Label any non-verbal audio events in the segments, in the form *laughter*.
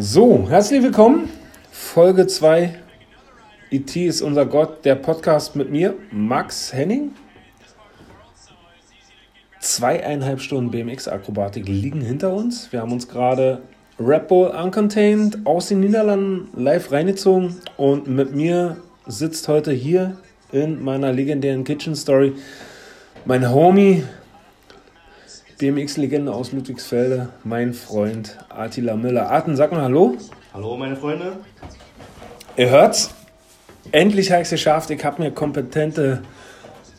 So, herzlich willkommen. Folge 2. IT ist unser Gott, der Podcast mit mir, Max Henning. Zweieinhalb Stunden BMX-Akrobatik liegen hinter uns. Wir haben uns gerade Red Bull Uncontained aus den Niederlanden live reingezogen und mit mir sitzt heute hier in meiner legendären Kitchen Story mein Homie, BMX-Legende aus Ludwigsfelde, mein Freund Attila Müller. Arten, sag mal Hallo. Hallo, meine Freunde. Ihr hört's. Endlich habe ich es geschafft. Ich habe mir kompetente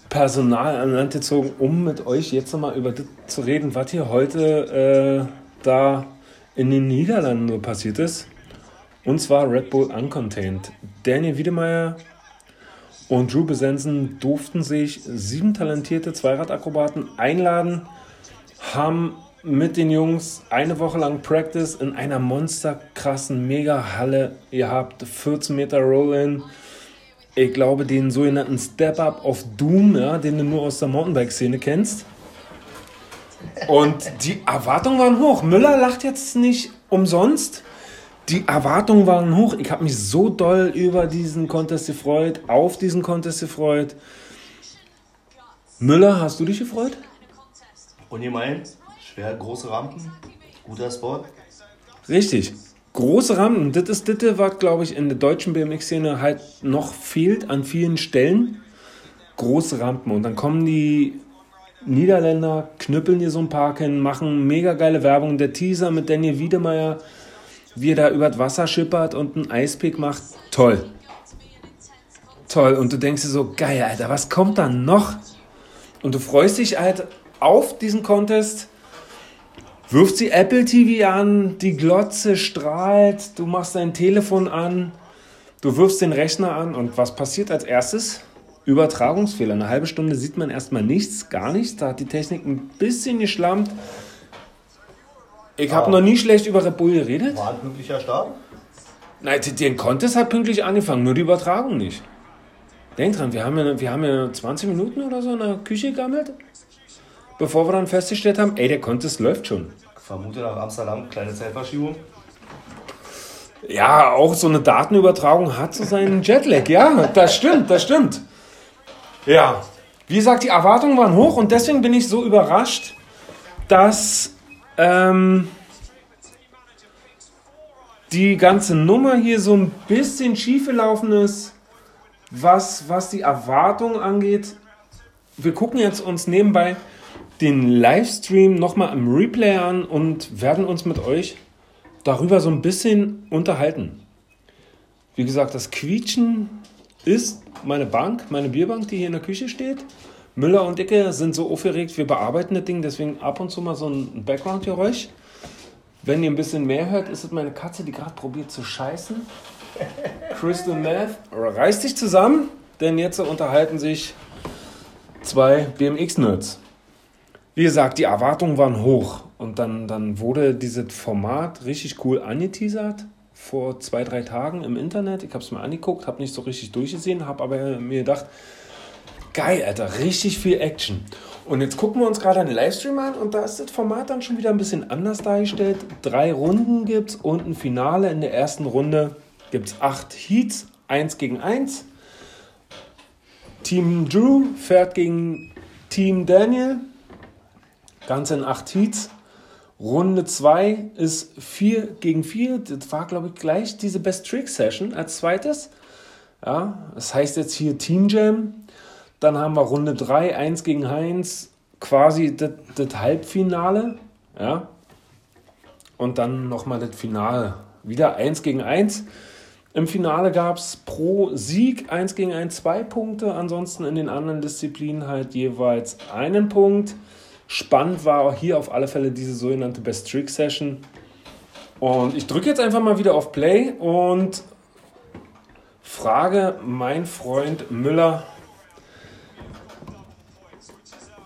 Personal an Land gezogen, um mit euch jetzt nochmal über das zu reden, was hier heute äh, da in den Niederlanden passiert ist. Und zwar Red Bull Uncontained. Daniel Wiedemeyer und Drew Besensen durften sich sieben talentierte Zweirad-Akrobaten einladen haben mit den Jungs eine Woche lang Practice in einer monsterkrassen Mega-Halle. Ihr habt 14 Meter Roll-In. Ich glaube, den sogenannten Step-Up of Doom, ja, den du nur aus der Mountainbike-Szene kennst. Und die Erwartungen waren hoch. Müller lacht jetzt nicht umsonst. Die Erwartungen waren hoch. Ich habe mich so doll über diesen Contest gefreut, auf diesen Contest gefreut. Müller, hast du dich gefreut? Und ihr meint, schwer große Rampen, guter Sport. Richtig. Große Rampen, das ist das, was, glaube ich, in der deutschen BMX-Szene halt noch fehlt an vielen Stellen. Große Rampen. Und dann kommen die Niederländer, knüppeln hier so ein paar hin, machen mega geile Werbung. Der Teaser mit Daniel Wiedemeyer, wie er da über das Wasser schippert und einen Eispick macht. Toll. Toll. Und du denkst dir so, geil, Alter, was kommt dann noch? Und du freust dich halt auf diesen Contest, wirft sie Apple TV an, die Glotze strahlt, du machst dein Telefon an, du wirfst den Rechner an und was passiert als erstes? Übertragungsfehler. Eine halbe Stunde sieht man erstmal nichts, gar nichts. Da hat die Technik ein bisschen geschlammt. Ich habe noch nie schlecht über Red Bull geredet. War ein pünktlicher Start? Nein, den Contest hat pünktlich angefangen, nur die Übertragung nicht. Denk dran, wir haben ja, wir haben ja 20 Minuten oder so in der Küche gegammelt bevor wir dann festgestellt haben, ey, der Contest läuft schon. Vermute nach Amsterdam, kleine Zeitverschiebung. Ja, auch so eine Datenübertragung hat so seinen Jetlag. Ja, das stimmt, das stimmt. Ja, wie gesagt, die Erwartungen waren hoch und deswegen bin ich so überrascht, dass ähm, die ganze Nummer hier so ein bisschen schief gelaufen ist, was, was die Erwartungen angeht. Wir gucken jetzt uns nebenbei den Livestream nochmal im Replay an und werden uns mit euch darüber so ein bisschen unterhalten. Wie gesagt, das Quietschen ist meine Bank, meine Bierbank, die hier in der Küche steht. Müller und Icke sind so aufgeregt, wir bearbeiten das Ding, deswegen ab und zu mal so ein Background-Geräusch. Wenn ihr ein bisschen mehr hört, ist es meine Katze, die gerade probiert zu scheißen. *laughs* Crystal Meth, reiß dich zusammen, denn jetzt unterhalten sich zwei BMX-Nerds wie gesagt, die Erwartungen waren hoch. Und dann, dann wurde dieses Format richtig cool angeteasert vor zwei, drei Tagen im Internet. Ich habe es mir angeguckt, habe nicht so richtig durchgesehen, habe aber mir gedacht, geil, Alter, richtig viel Action. Und jetzt gucken wir uns gerade einen Livestream an und da ist das Format dann schon wieder ein bisschen anders dargestellt. Drei Runden gibt es und ein Finale. In der ersten Runde gibt es acht Heats, eins gegen eins. Team Drew fährt gegen Team Daniel. Ganze in acht Heats. Runde 2 ist 4 gegen 4. Das war, glaube ich, gleich diese Best Trick Session als zweites. Ja, das heißt jetzt hier Team Jam. Dann haben wir Runde 3, 1 gegen 1, quasi das, das Halbfinale. Ja. Und dann nochmal das Finale. Wieder 1 gegen 1. Im Finale gab es pro Sieg 1 gegen 1 zwei Punkte. Ansonsten in den anderen Disziplinen halt jeweils einen Punkt. Spannend war hier auf alle Fälle diese sogenannte Best Trick Session. Und ich drücke jetzt einfach mal wieder auf Play und frage meinen Freund Müller.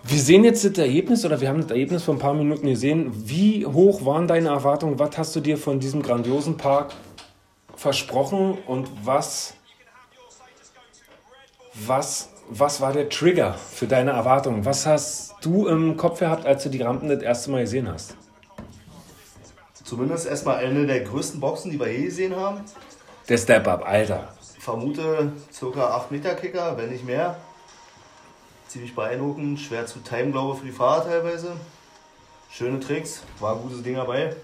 Wir sehen jetzt das Ergebnis oder wir haben das Ergebnis vor ein paar Minuten gesehen. Wie hoch waren deine Erwartungen? Was hast du dir von diesem grandiosen Park versprochen und was, was was war der Trigger für deine Erwartungen? Was hast du im Kopf gehabt, als du die Rampen das erste Mal gesehen hast? Zumindest erstmal eine der größten Boxen, die wir je gesehen haben. Der Step-Up, Alter. Ich vermute ca. 8 Meter Kicker, wenn nicht mehr. Ziemlich beeindruckend, schwer zu timen, glaube ich, für die Fahrer teilweise. Schöne Tricks, war ein gutes Ding dabei.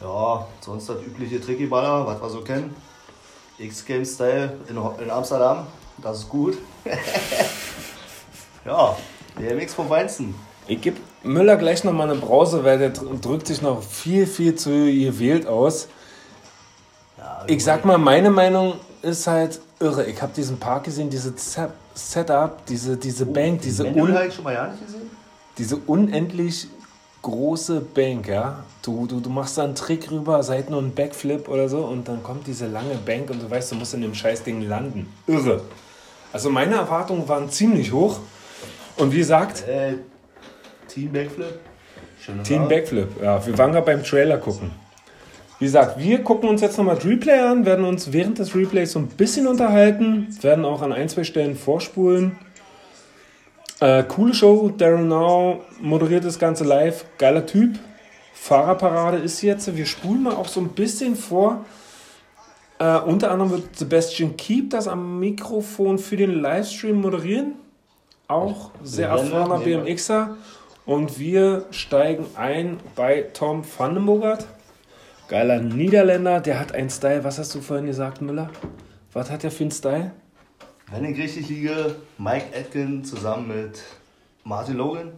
Ja, sonst das übliche Tricky-Baller, was wir so kennen. X-Game-Style in, in Amsterdam, das ist gut. *laughs* ja, BMX vom Weinsten. Ich gebe Müller gleich noch mal eine Brause, weil der drückt sich noch viel, viel zu gewählt aus. Ja, ich sag mal, meine Meinung ist halt irre. Ich habe diesen Park gesehen, diese Setup, diese, diese oh, Bank, diese, un diese unendlich große Bank, ja. Du, du, du machst da einen Trick rüber, seid nur ein Backflip oder so und dann kommt diese lange Bank und du weißt, du musst in dem Scheißding landen. Irre. Also meine Erwartungen waren ziemlich hoch. Und wie gesagt. Äh, Team Backflip. Schöne Team Backflip, ja. Wir waren gerade beim Trailer gucken. Wie gesagt, wir gucken uns jetzt nochmal das Replay an, werden uns während des Replays so ein bisschen unterhalten, werden auch an ein, zwei Stellen vorspulen. Äh, coole Show, Darren Now moderiert das Ganze live, geiler Typ. Fahrerparade ist jetzt, wir spulen mal auch so ein bisschen vor. Äh, unter anderem wird Sebastian Keep das am Mikrofon für den Livestream moderieren. Auch sehr erfahrener BMXer. Und wir steigen ein bei Tom Vandenbogart. Geiler Niederländer, der hat einen Style. Was hast du vorhin gesagt, Müller? Was hat der für einen Style? Wenn ich richtig liege, Mike Atkin zusammen mit Martin Logan.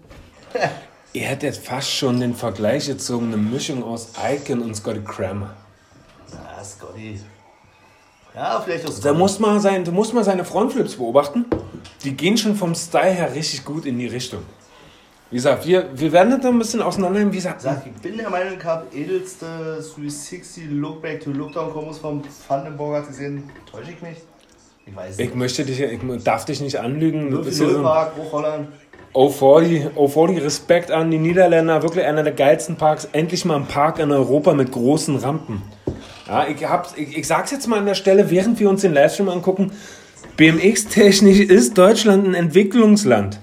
*laughs* Ihr hättet fast schon den Vergleich gezogen, eine Mischung aus Icon und Scotty Kramer. Ja, Scotty. Ja, vielleicht auch Scotty. Da muss man sein, du musst mal seine Frontflips beobachten. Die gehen schon vom Style her richtig gut in die Richtung. Wie gesagt, wir, wir werden das ein bisschen auseinandernehmen. Wie gesagt, Sag, ich bin der Meinung, ich habe edelste 360 Lookback to Lookdown Kombos vom Vandenborger gesehen. Täusche ich mich? Ich weiß nicht. Ich möchte dich, ich darf dich nicht anlügen. So Park, Hochholland. O40, O40, Respekt an die Niederländer, wirklich einer der geilsten Parks. Endlich mal ein Park in Europa mit großen Rampen. Ja, ich, hab's, ich, ich sag's jetzt mal an der Stelle, während wir uns den Livestream angucken, BMX-technisch ist Deutschland ein Entwicklungsland.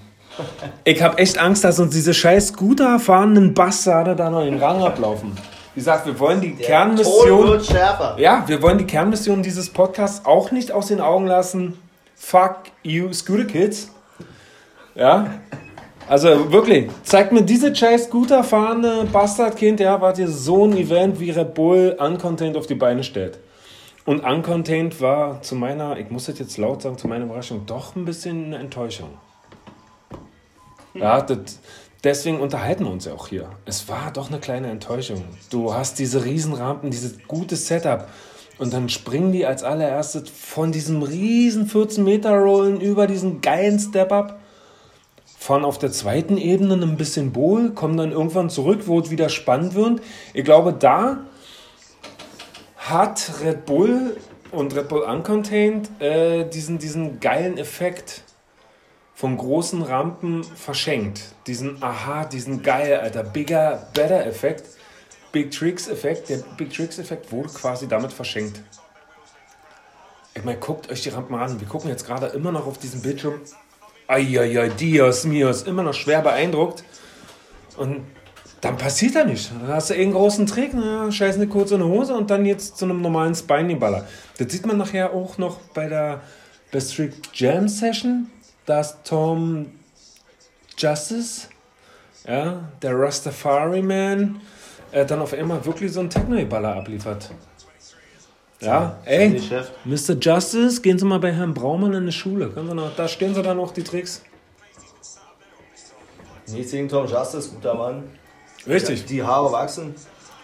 Ich habe echt Angst, dass uns diese scheiß Scooter fahrenden Bastarde da noch in den Rang ablaufen. Wie gesagt, wir wollen die Der Kernmission. wird schärfer. Ja, wir wollen die Kernmission dieses Podcasts auch nicht aus den Augen lassen. Fuck you, Scooter Kids. Ja. Also wirklich, zeigt mir diese scheiß Scooter fahrende Bastardkind, ja, was ihr so ein Event wie Red Bull uncontained auf die Beine stellt. Und uncontained war zu meiner, ich muss das jetzt laut sagen, zu meiner Überraschung doch ein bisschen eine Enttäuschung. Ja, das, deswegen unterhalten wir uns ja auch hier. Es war doch eine kleine Enttäuschung. Du hast diese Riesenrampen, dieses gute Setup. Und dann springen die als allererstes von diesem riesen 14 Meter Rollen über diesen geilen Step-Up, fahren auf der zweiten Ebene ein bisschen Bowl, kommen dann irgendwann zurück, wo es wieder spannend wird. Ich glaube, da hat Red Bull und Red Bull Uncontained äh, diesen, diesen geilen Effekt von großen Rampen verschenkt. Diesen Aha, diesen geil, Alter, bigger, better Effekt. Big Tricks Effekt, der Big Tricks Effekt wurde quasi damit verschenkt. Ich meine, guckt euch die Rampen an. Wir gucken jetzt gerade immer noch auf diesen Bildschirm. Eieiei, Dios mios, immer noch schwer beeindruckt. Und dann passiert da nicht. Dann hast du einen großen Trick, na, scheiß eine kurze Hose und dann jetzt zu einem normalen Spiny-Baller. Das sieht man nachher auch noch bei der Best Trick Jam Session dass Tom Justice, ja, der Rastafari Man, äh, dann auf einmal wirklich so einen Techno-Baller abliefert. Ja, ey, Mr. Justice, gehen Sie mal bei Herrn Braumann in die Schule. Noch, da stehen Sie dann auch die Tricks. Nichts gegen Tom Justice, guter Mann. Richtig. Die Haare wachsen.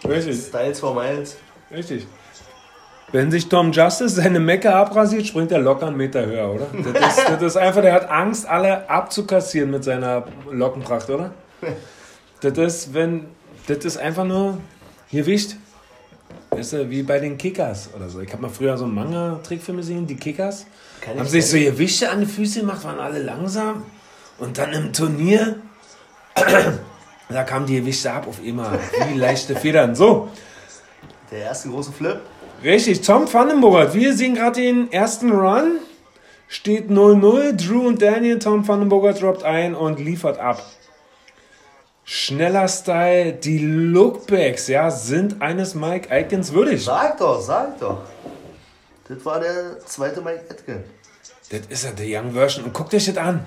Richtig. Styles for Miles. Richtig. Wenn sich Tom Justice seine Mecke abrasiert, springt er locker einen Meter höher, oder? *laughs* Das ist, das ist einfach, der hat Angst, alle abzukassieren mit seiner Lockenpracht, oder? Das ist, wenn, das ist einfach nur Gewicht. Das ist wie bei den Kickers oder so. Ich habe mal früher so einen Manga-Trickfilm gesehen, die Kickers. Kann haben sich so Gewichte an die Füße gemacht, waren alle langsam. Und dann im Turnier, *clears throat* da kamen die Gewichte ab auf immer, wie leichte Federn. So. Der erste große Flip. Richtig, Tom Vandenborg. Wir sehen gerade den ersten Run. Steht 0-0. Drew und Daniel. Tom Vandenborg droppt ein und liefert ab. schneller Style, die Lookbacks, ja, sind eines Mike Atkins würdig. Sag doch, sag doch. Das war der zweite Mike Atkins. Das ist ja die Young Version. Und guck dich das an.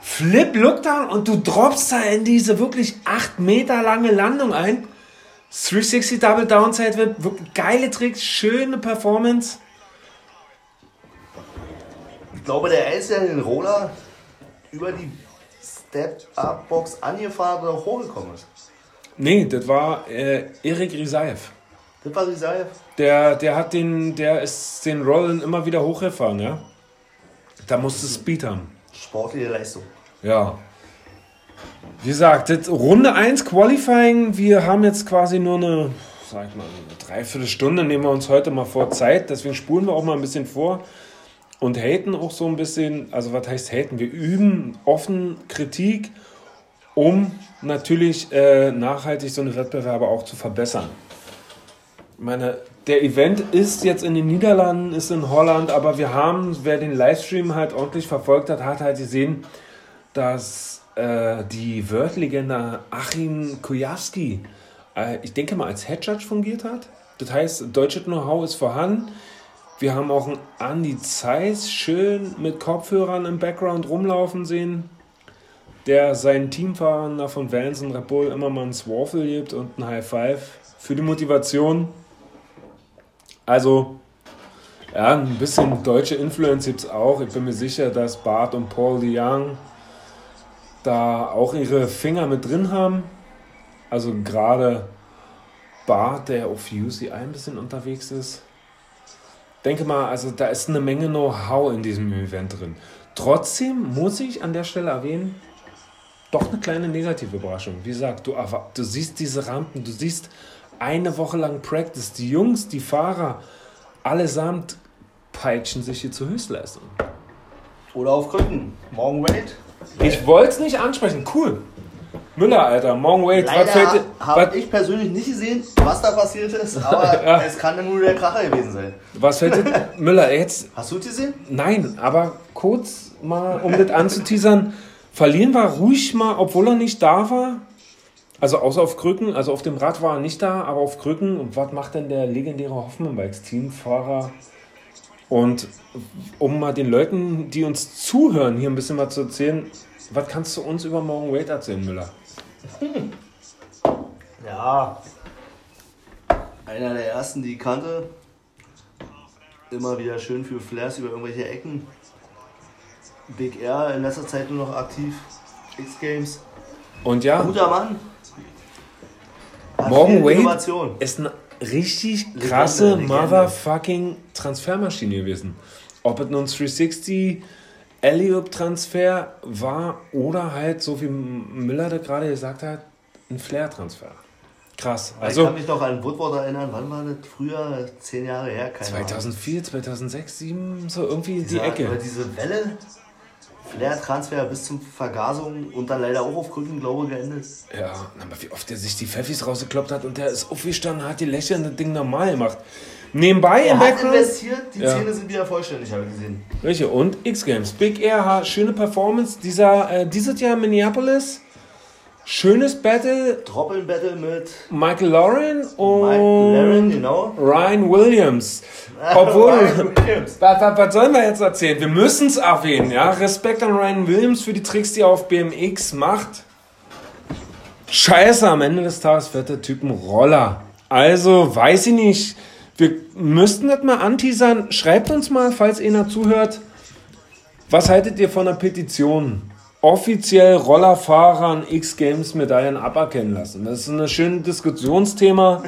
Flip Lookdown und du droppst da in diese wirklich 8 Meter lange Landung ein. 360 Double Downside wird wirklich geile Tricks, schöne Performance. Ich glaube, der Einzige, der den Roller über die Step-Up-Box angefahren oder hochgekommen ist. Nee, das war äh, Erik Risaev. Das war Risaev? Der, der hat den, der ist den Rollen immer wieder hochgefahren, ja. Da musste Speed haben. Sportliche Leistung. Ja. Wie gesagt, das Runde 1 Qualifying, wir haben jetzt quasi nur eine, sag ich mal, eine Dreiviertelstunde, nehmen wir uns heute mal vor Zeit, deswegen spulen wir auch mal ein bisschen vor und haten auch so ein bisschen, also was heißt haten? Wir üben offen Kritik, um natürlich äh, nachhaltig so eine Wettbewerbe auch zu verbessern. Ich meine, der Event ist jetzt in den Niederlanden, ist in Holland, aber wir haben, wer den Livestream halt ordentlich verfolgt hat, hat halt gesehen, dass äh, die World-Legende Achim Kujawski, äh, ich denke mal, als Head Judge fungiert hat. Das heißt, deutsches Know-how ist vorhanden. Wir haben auch einen Andy Zeiss schön mit Kopfhörern im Background rumlaufen sehen, der seinen Teamfahrern von Vans und Red Bull immer mal einen Swaffle gibt und ein High Five für die Motivation. Also, ja, ein bisschen deutsche Influence gibt es auch. Ich bin mir sicher, dass Bart und Paul de Young da auch ihre Finger mit drin haben. Also gerade Bart, der auf UCI ein bisschen unterwegs ist. Denke mal, also da ist eine Menge Know-how in diesem Event drin. Trotzdem muss ich an der Stelle erwähnen, doch eine kleine negative Überraschung. Wie gesagt, du, du siehst diese Rampen, du siehst eine Woche lang Practice. Die Jungs, die Fahrer, allesamt peitschen sich hier zur Höchstleistung. Oder auf Krücken. Morgen Wait. Ich wollte es nicht ansprechen. Cool. Müller, Alter, Morgen Wait. Leider habe ich persönlich nicht gesehen, was da passiert ist, aber *laughs* ja. es kann nur der Kracher gewesen sein. Was fällt dir? *laughs* Müller, jetzt. Hast du es gesehen? Nein, aber kurz mal, um das anzuteasern, verlieren wir ruhig mal, obwohl er nicht da war. Also außer auf Krücken, also auf dem Rad war er nicht da, aber auf Krücken. Und was macht denn der legendäre Hoffmann Bikes Teamfahrer? Und um mal den Leuten, die uns zuhören, hier ein bisschen was zu erzählen, was kannst du uns über Morgan Wade erzählen, Müller? *laughs* Ja, einer der ersten, die ich kannte. Immer wieder schön für Flares über irgendwelche Ecken. Big Air in letzter Zeit nur noch aktiv. X-Games. Und ja. Guter Mann. Morgan Wade ist eine richtig krasse Legende, motherfucking Transfermaschine gewesen. Ob es nun 360 Elliot-Transfer war oder halt, so wie Müller da gerade gesagt hat, ein Flair-Transfer. Krass. Also, ich kann mich noch an Woodward erinnern, wann war das? Früher, zehn Jahre her? Keine 2004, Ahnung. 2006, 2007, so irgendwie die Ecke. Diese Welle, Flair-Transfer bis zum Vergasung und dann leider auch auf Krücken, glaube ich, geendet. Ja, aber wie oft der sich die Pfeffis rausgekloppt hat und der ist aufgestanden, hat die lächelnde Ding normal gemacht. Nebenbei er im hat investiert, die ja. Zähne sind wieder vollständig, habe ich gesehen. Welche? Und X-Games. Big Air, schöne Performance. Dieser, äh, dieses Jahr Minneapolis. Schönes Battle. Droppeln-Battle mit Michael Lauren und Michael Lauren, genau. Ryan Williams. *laughs* Obwohl, *laughs* was, was, sollen wir jetzt erzählen? Wir müssen es erwähnen, ja. Respekt an Ryan Williams für die Tricks, die er auf BMX macht. Scheiße, am Ende des Tages fährt der Typ einen Roller. Also, weiß ich nicht. Wir müssten das mal anteasern. Schreibt uns mal, falls einer zuhört. Was haltet ihr von einer Petition? Offiziell Rollerfahrern X-Games Medaillen aberkennen lassen. Das ist ein schönes Diskussionsthema.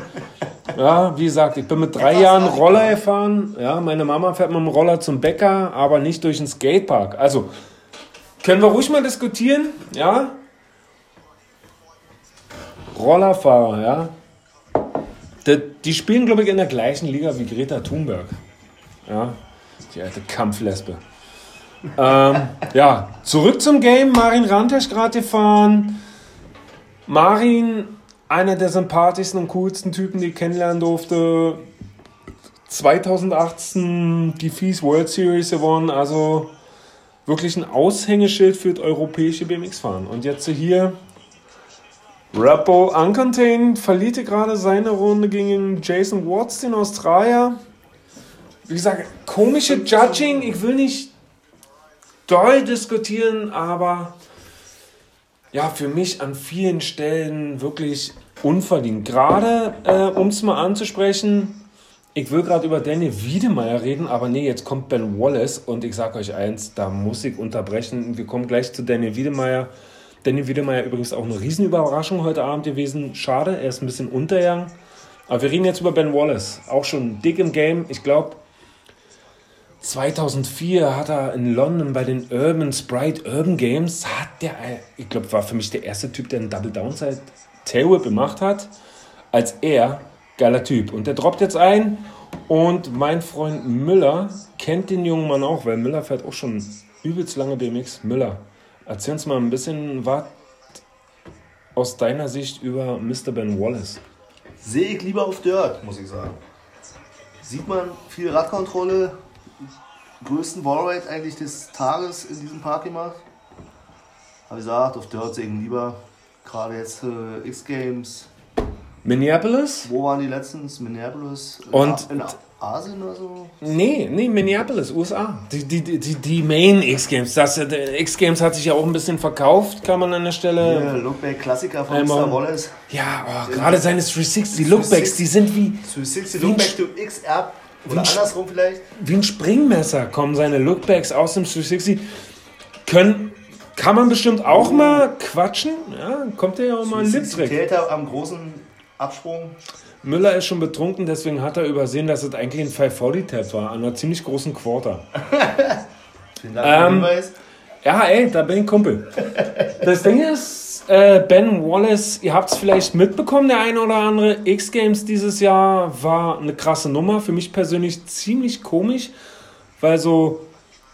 Ja, wie gesagt, ich bin mit drei Jahren Roller gefahren. Ja, meine Mama fährt mit dem Roller zum Bäcker, aber nicht durch den Skatepark. Also, können wir ruhig mal diskutieren, ja? Rollerfahrer, ja? Die, die spielen, glaube ich, in der gleichen Liga wie Greta Thunberg. Ja, die alte Kampflesbe ähm, ja, zurück zum Game. Marin Rantesch gerade gefahren. Marin, einer der sympathischsten und coolsten Typen, die ich kennenlernen durfte. 2018 die FIS World Series gewonnen. Also wirklich ein Aushängeschild für das europäische BMX-Fahren. Und jetzt hier Rappo Uncontained verlierte gerade seine Runde gegen Jason Watts, den Australier. Wie gesagt, komische Judging. Ich will nicht doll diskutieren, aber ja, für mich an vielen Stellen wirklich unverdient. Gerade, äh, um es mal anzusprechen, ich will gerade über Danny Wiedemeyer reden, aber nee, jetzt kommt Ben Wallace und ich sage euch eins, da muss ich unterbrechen. Wir kommen gleich zu Danny Wiedemeyer. Danny Wiedemeyer übrigens auch eine Riesenüberraschung heute Abend gewesen. Schade, er ist ein bisschen untergegangen. Aber wir reden jetzt über Ben Wallace. Auch schon dick im Game. Ich glaube, 2004 hat er in London bei den Urban Sprite Urban Games, hat der, ich glaube, war für mich der erste Typ, der einen Double Downside Tailwhip gemacht hat. Als er, geiler Typ. Und der droppt jetzt ein. Und mein Freund Müller kennt den jungen Mann auch, weil Müller fährt auch schon übelst lange BMX. Müller, erzähl uns mal ein bisschen was aus deiner Sicht über Mr. Ben Wallace. Sehe ich lieber auf Dirt, muss ich sagen. Sieht man viel Radkontrolle, größten Wallride eigentlich des Tages in diesem Park gemacht. Habe gesagt, auf Dirt ich lieber. Gerade jetzt äh, X-Games. Minneapolis? Wo waren die letztens? Minneapolis? In Und- A- in Asien oder so? Nee, nee, Minneapolis, USA. Die, die, die, die- Main X-Games. Das, äh, X-Games hat sich ja auch ein bisschen verkauft, kann man an der Stelle. Hier, Lookback-Klassiker von Mr. Wallace. Ja, oh, gerade seine 360 Lookbacks, die sind wie, 360 Wie ein Lookback to XR. Oder wie ein Sch- andersrum vielleicht. wie ein Springmesser kommen seine Lookbacks aus dem 360. Können, kann man bestimmt auch mal quatschen. Ja, kommt ja auch mal ein 360 Liptrick. Täter am großen Absprung. Müller ist schon betrunken, deswegen hat er übersehen, dass es eigentlich ein 540-Tab war, an einer ziemlich großen Quarter. *laughs* Vielen Dank für den Ähm, Hinweis. Ja, ey, da bin ich Kumpel. Das Ding ist, äh, Ben Wallace, ihr habt es vielleicht mitbekommen, der eine oder andere. X-Games dieses Jahr war eine krasse Nummer. Für mich persönlich ziemlich komisch, weil so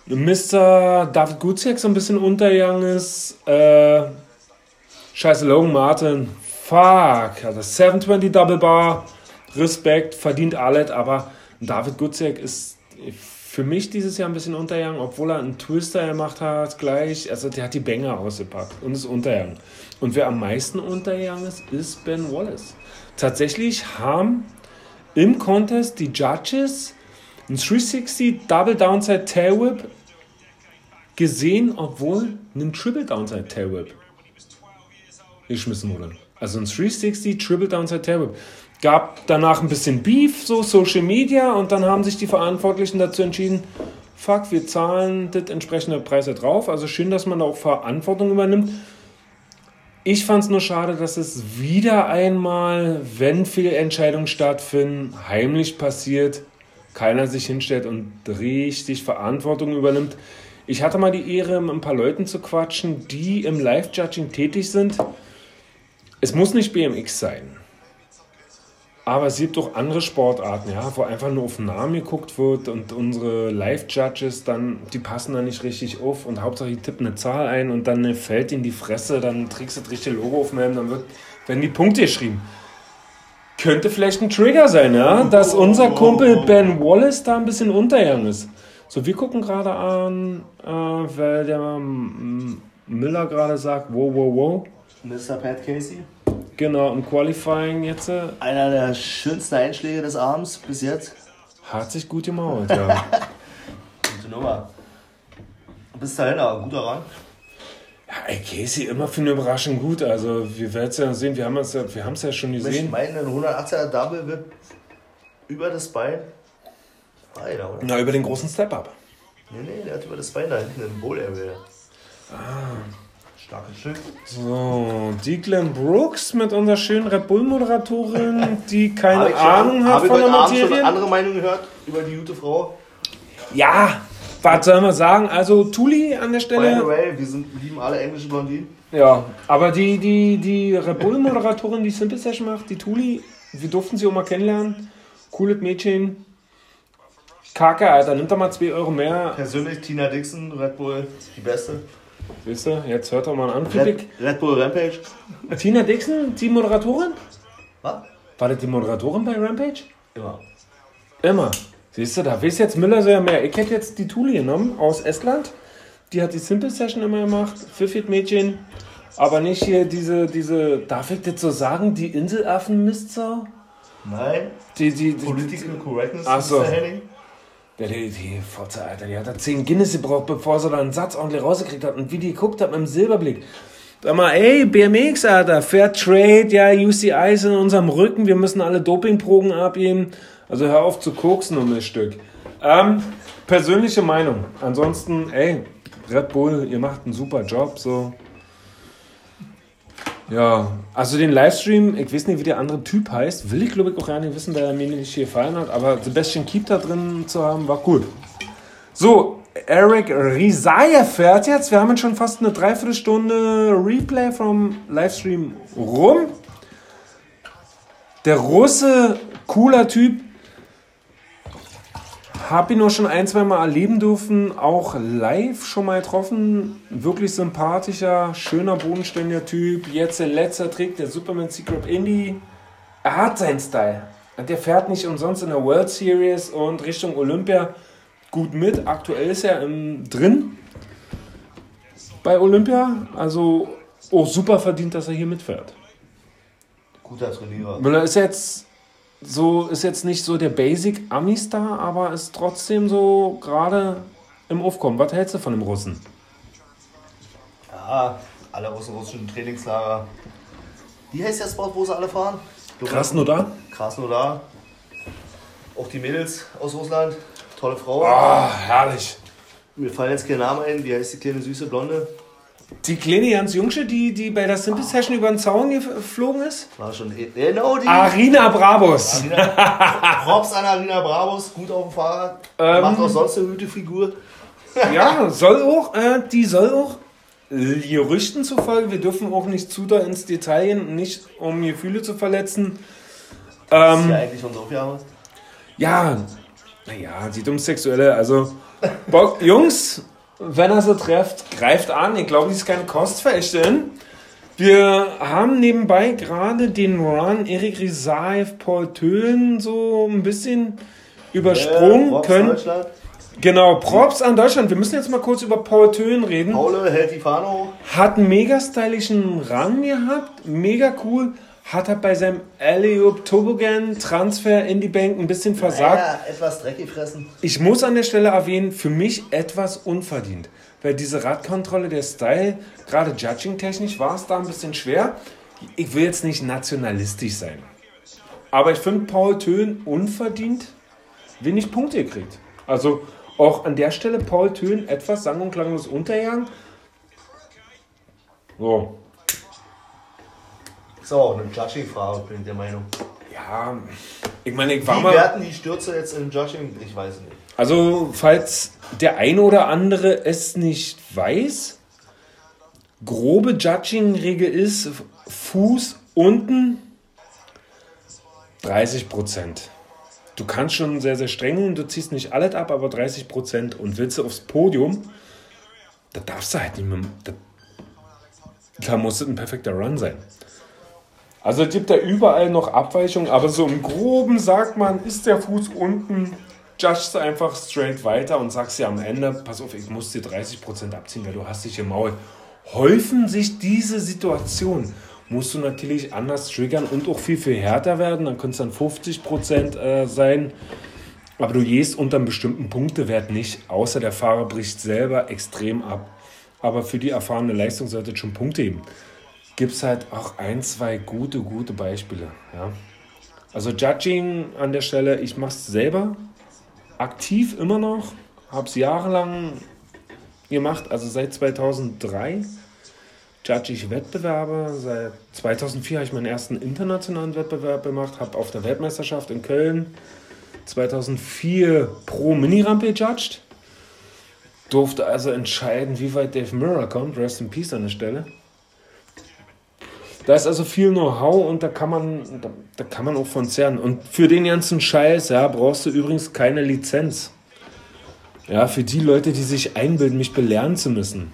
Mr. David Guziak so ein bisschen untergegangen ist. Äh, scheiße, Logan Martin. Fuck. Also 720 Double Bar. Respekt, verdient alles, aber David Guziak ist für mich dieses Jahr ein bisschen untergegangen, obwohl er einen Twister gemacht hat, gleich. Also der hat die Banger ausgepackt und ist untergegangen. Und wer am meisten untergegangen ist, ist Ben Wallace. Tatsächlich haben im Contest die Judges ein 360 Double Downside Tail Whip gesehen, obwohl ein Triple Downside Tail Whip geschmissen wurde. Also ein 360 Triple Downside Tail Whip. Gab danach ein bisschen Beef, so Social Media, und dann haben sich die Verantwortlichen dazu entschieden, fuck, wir zahlen das entsprechende Preise drauf. Also schön, dass man da auch Verantwortung übernimmt. Ich fand es nur schade, dass es wieder einmal, wenn Fehlentscheidungen stattfinden, heimlich passiert, keiner sich hinstellt und richtig Verantwortung übernimmt. Ich hatte mal die Ehre, mit ein paar Leuten zu quatschen, die im Live-Judging tätig sind. Es muss nicht BMX sein. Aber es gibt auch andere Sportarten, ja, wo einfach nur auf den Namen geguckt wird und unsere Live-Judges dann, die passen da nicht richtig auf und Hauptsache die tippen eine Zahl ein und dann fällt in die Fresse, dann trägst du das richtige Logo auf dem Helm, dann wird, werden die Punkte geschrieben. Könnte vielleicht ein Trigger sein, ja, dass unser Kumpel Ben Wallace da ein bisschen untergegangen ist. So, wir gucken gerade an, äh, weil der Miller gerade sagt, wow, wow, wow. Mr. Pat Casey. Genau, im Qualifying jetzt äh, Einer der schönsten Einschläge des Abends bis jetzt. hat sich gut gemault, ja. *laughs* Gute Nummer. Bis dahin, aber guter Rang. Ja, ey, Casey, immer für eine Überraschung gut. Also, wir werden es ja sehen. Wir haben es ja, wir ja schon Ich gesehen. meine, ein 180er Double Whip über das Bein. Alter, oder? Na, über den großen Step-Up. Nee, nee, der hat über das Bein da hinten im Bowl Area. Ah. Starkes Stück. So, die Glenn Brooks mit unserer schönen Red Bull-Moderatorin, die keine ich Ahnung hat ich von der heute Abend schon Materie. andere Meinungen gehört über die gute Frau. Ja, was soll man sagen? Also, Tuli an der By the Stelle. way, wir sind, lieben alle englische Blondinen. Ja, aber die, die, die Red Bull-Moderatorin, die Simple Session macht, die Tuli, wir durften sie auch mal kennenlernen. Cooles Mädchen. Kacke, Alter, nimmt da mal 2 Euro mehr. Persönlich Tina Dixon, Red Bull, die beste. Siehst du, jetzt hört doch mal an. Red. Red Bull Rampage. Tina Dixon, die Moderatorin? Was? War das die Moderatorin bei Rampage? Immer. Immer. Siehst du, da weiß jetzt Müller so ja mehr. Ich hätte jetzt die Tuli genommen aus Estland. Die hat die Simple Session immer gemacht. Pfiffit Mädchen. aber nicht hier diese, diese, darf ich das so sagen, die Inselaffen-Mistsau? Nein. Die, die, die, Political Correctness Ach so. Henning. Die, die Fotze, Alter, die hat da 10 Guinness gebraucht, bevor sie da einen Satz ordentlich rausgekriegt hat. Und wie die geguckt hat mit dem Silberblick. Sag mal, ey, BMX, Alter, Fair Trade, ja, UCI ist in unserem Rücken, wir müssen alle Dopingproben abgeben. Also hör auf zu koksen um das Stück. Ähm, persönliche Meinung. Ansonsten, ey, Red Bull, ihr macht einen super Job, so. Ja, also den Livestream, ich weiß nicht, wie der andere Typ heißt, will ich glaube ich auch gar nicht wissen, da er mir nicht gefallen hat, aber Sebastian Keep da drin zu haben, war cool. So, Eric Rizaya fährt jetzt. Wir haben jetzt schon fast eine Dreiviertelstunde Replay vom Livestream rum. Der Russe, cooler Typ. Hab ihn auch schon ein, zwei Mal erleben dürfen, auch live schon mal getroffen. Wirklich sympathischer, schöner, bodenständiger Typ. Jetzt der letzte Trick, der Superman Secret Indie. Er hat seinen Style. Der fährt nicht umsonst in der World Series und Richtung Olympia gut mit. Aktuell ist er im, drin bei Olympia. Also auch super verdient, dass er hier mitfährt. Guter Trainierer. Müller ist jetzt so ist jetzt nicht so der Basic Ami-Star, aber ist trotzdem so gerade im Aufkommen. Was hältst du von dem Russen? Ja, alle russen russischen Trainingslager. Wie heißt der Sport, wo sie alle fahren? Krasnodar? Krasnodar. Auch die Mädels aus Russland. Tolle Frau. Ah, herrlich. Mir fallen jetzt keine Namen ein. Wie heißt die kleine süße Blonde? Die kleine Jans Jungsche, die, die bei der Simple Session über den Zaun geflogen ist? War schon. Genau die. Arina Bravos. Arina, *laughs* Props an Arina Bravos. Gut auf dem Fahrrad. Ähm. Macht auch sonst eine gute Figur. *laughs* Ja, soll auch, äh, die soll auch Gerüchten zufolge, wir dürfen auch nicht zu da ins Detail gehen, nicht um Gefühle zu verletzen. Das ist Ähm, ja eigentlich unser Aufgabe. ja, naja, die dumm Sexuelle, also Bock, Jungs, wenn er so trefft, greift an. Ich glaube, die ist keine Kostverächterin. Wir haben nebenbei gerade den Run Erik Risaev, Paul Tölen so ein bisschen übersprungen Props können. Genau, Props an Deutschland. Wir müssen jetzt mal kurz über Paul Tölen reden. Paule hält die Fahne hoch. Hat einen mega stylischen Run gehabt, mega cool. Hat halt bei seinem Eliop Tobogan Transfer in die Bank ein bisschen versagt. Ja, etwas Dreck gefressen. Ich muss an der Stelle erwähnen, für mich etwas unverdient. Weil diese Radkontrolle, der Style, gerade judging-technisch war es da ein bisschen schwer. Ich will jetzt nicht nationalistisch sein. Aber ich finde Paul Tönen unverdient wenig Punkte gekriegt. Also auch an der Stelle Paul Tönen etwas sang- und klanglos untergegangen. So, Ist auch eine Judging-Frage, bin ich der Meinung. ja, ich meine, ich war Wie mal... werten die Stürze jetzt im Judging? Ich weiß nicht. Also, falls der eine oder andere es nicht weiß, grobe Judging-Regel ist Fuß unten 30 Prozent. Du kannst schon sehr, sehr streng sein, du ziehst nicht alles ab, aber 30 Prozent. Und willst du aufs Podium, da darfst du halt nicht mehr. Da, da muss es ein perfekter Run sein. Also es gibt da überall noch Abweichungen, aber so im Groben sagt man, ist der Fuß unten, judgst einfach straight weiter und sagst dir am Ende, pass auf, ich muss dir 30% abziehen, weil du hast dich im Maul. Häufen sich diese Situationen, musst du natürlich anders triggern und auch viel, viel härter werden, dann können es dann 50% äh, sein, aber du gehst unter einem bestimmten Punktewert nicht, außer der Fahrer bricht selber extrem ab. Aber für die erfahrene Leistung sollte es schon Punkte geben gibt es halt auch ein, zwei gute, gute Beispiele. Ja. Also Judging an der Stelle, ich mache es selber aktiv immer noch, habe es jahrelang gemacht, also seit 2003 judge ich Wettbewerbe, seit 2004 habe ich meinen ersten internationalen Wettbewerb gemacht, habe auf der Weltmeisterschaft in Köln 2004 pro Mini-Rampe gejudged, durfte also entscheiden, wie weit Dave Mirror kommt, rest in peace an der Stelle. Da ist also viel Know-how und da kann man, da, da kann man auch von zehren. Und für den ganzen Scheiß, ja, brauchst du übrigens keine Lizenz. Ja, für die Leute, die sich einbilden, mich belehren zu müssen.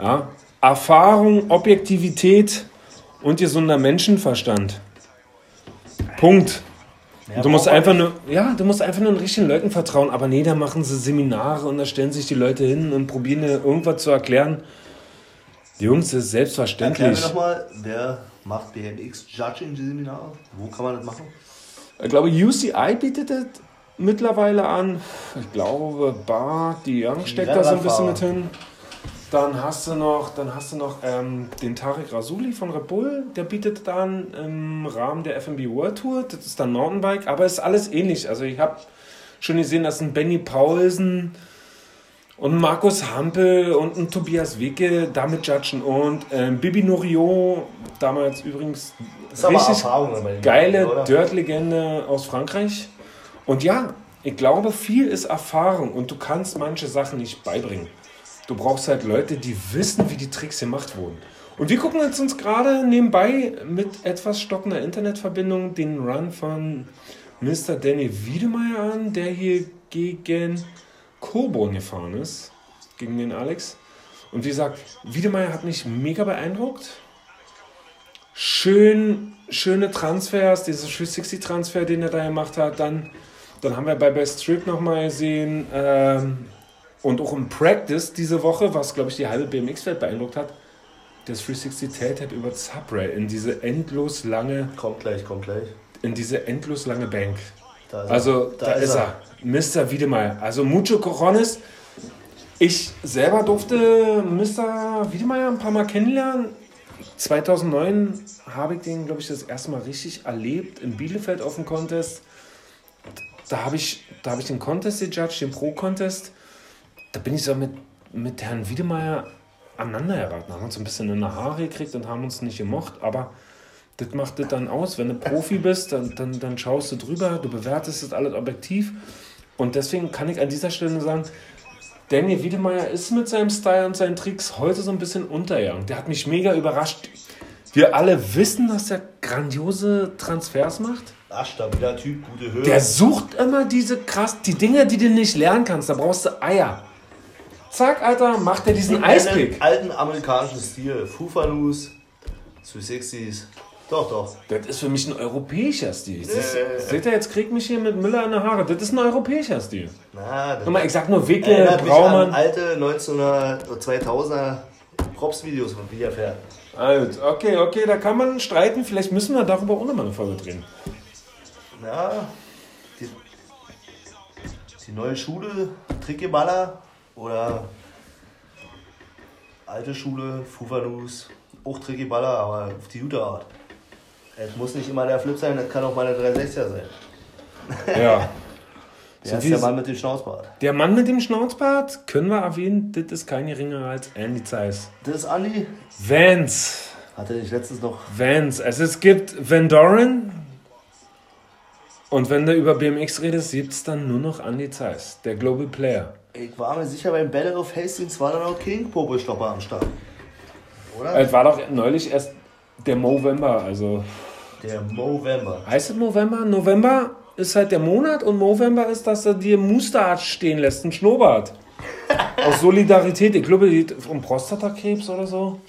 Ja, Erfahrung, Objektivität und gesunder Menschenverstand. Punkt. Ja, du musst einfach nur, ja, du musst einfach nur den richtigen Leuten vertrauen. Aber nee, da machen sie Seminare und da stellen sich die Leute hin und probieren dir irgendwas zu erklären. Jungs, das ist Erklär selbstverständlich. mir nochmal, wer macht BMX Judging Seminare? Wo kann man das machen? Ich glaube, UCI bietet das mittlerweile an. Ich glaube, Bar, die Young steckt da so ein bisschen mit hin. Dann hast du noch, dann hast du noch ähm, den Tarek Rasuli von Red Bull, der bietet dann im Rahmen der FMB World Tour, das ist dann Mountainbike, aber ist alles ähnlich. Also ich habe schon gesehen, dass ein Benny Paulsen und Markus Hampel und ein Tobias Wicke damit judgen und ähm, Bibi Noriot, damals übrigens Das richtig geile oder? Dirt-Legende aus Frankreich. Und ja, ich glaube, viel ist Erfahrung und du kannst manche Sachen nicht beibringen. Du brauchst halt Leute, die wissen, wie die Tricks gemacht wurden. Und wir gucken jetzt uns gerade nebenbei mit etwas stockender Internetverbindung den Run von Mr. Danny Wiedemeyer an, der hier gegen Coburn gefahren ist, gegen den Alex. Und wie gesagt, Wiedemeyer hat mich mega beeindruckt. Schön, schöne Transfers, dieser 360-Transfer, den er da gemacht hat. Dann, dann haben wir bei Best Trip nochmal gesehen ähm, und auch im Practice diese Woche, was glaube ich die halbe BMX-Welt beeindruckt hat, das 360 Tailtap über Subray in diese endlos lange, Kommt gleich, kommt gleich. in diese endlos lange Bank. Da Also, da, ist er. Mr. Wiedemeyer. Also, mucho cojones. Ich selber durfte Mr. Wiedemeyer ein paar Mal kennenlernen. 2009 habe ich den, glaube ich, das erste Mal richtig erlebt in Bielefeld auf dem Contest. Da habe ich, da habe ich den Contest gejudged, den Pro-Contest. Da bin ich so mit, mit Herrn Wiedemeyer aneinander geraten. Haben uns ein bisschen in die Haare gekriegt und haben uns nicht gemocht. Aber das macht das dann aus. Wenn du Profi bist, dann, dann, dann schaust du drüber, du bewertest das alles objektiv. Und deswegen kann ich an dieser Stelle nur sagen, Daniel Wiedemeyer ist mit seinem Style und seinen Tricks heute so ein bisschen untergegangen. Der hat mich mega überrascht. Wir alle wissen, dass er grandiose Transfers macht. Ach, stabiler Typ, gute Höhe. Der sucht immer diese krass, die Dinge, die du nicht lernen kannst. Da brauchst du Eier. Zack, Alter, macht er diesen Eispick. alten amerikanischen Stil. Fufanus, 360s. Doch, doch. Das ist für mich ein europäischer Stil. Das ist, seht ihr, jetzt kriegt mich hier mit Müller in der Haare. Das ist ein europäischer Stil. Na, das mal, ich sag nur Wicke, erinnert mich an Braumann. alte 1900 oder 2000er Props-Videos von Wiederfährt. Alt. Okay, okay, da kann man streiten. Vielleicht müssen wir darüber auch nochmal eine Folge drehen. Ja, die, die neue Schule, Trickeballer oder alte Schule, Fufanus, auch Trickeballer, aber auf die gute Art. Es muss nicht immer der Flip sein, das kann auch mal der 360er sein. Ja. *laughs* Der So ist der Mann mit dem Schnauzbart. Der Mann mit dem Schnauzbart, können wir erwähnen, das ist kein geringerer als Andy Zeiss. Das ist Andi. Vance. Hatte ich letztens noch. Vance. Also es gibt Van Doren. Und wenn du über BMX redest, gibt es dann nur noch Andy Zeiss, der Global Player. Ich war mir sicher, beim Battle of Hastings war da noch King Popelstopper am Start. Oder? Es war doch neulich erst der Movember, also Der Movember. Heißt es November? November ist halt der Monat und November ist, dass er dir Mustache stehen lässt, ein Schnurrbart. *laughs* Aus Solidarität, ich glaube, die- um Prostatakrebs oder so.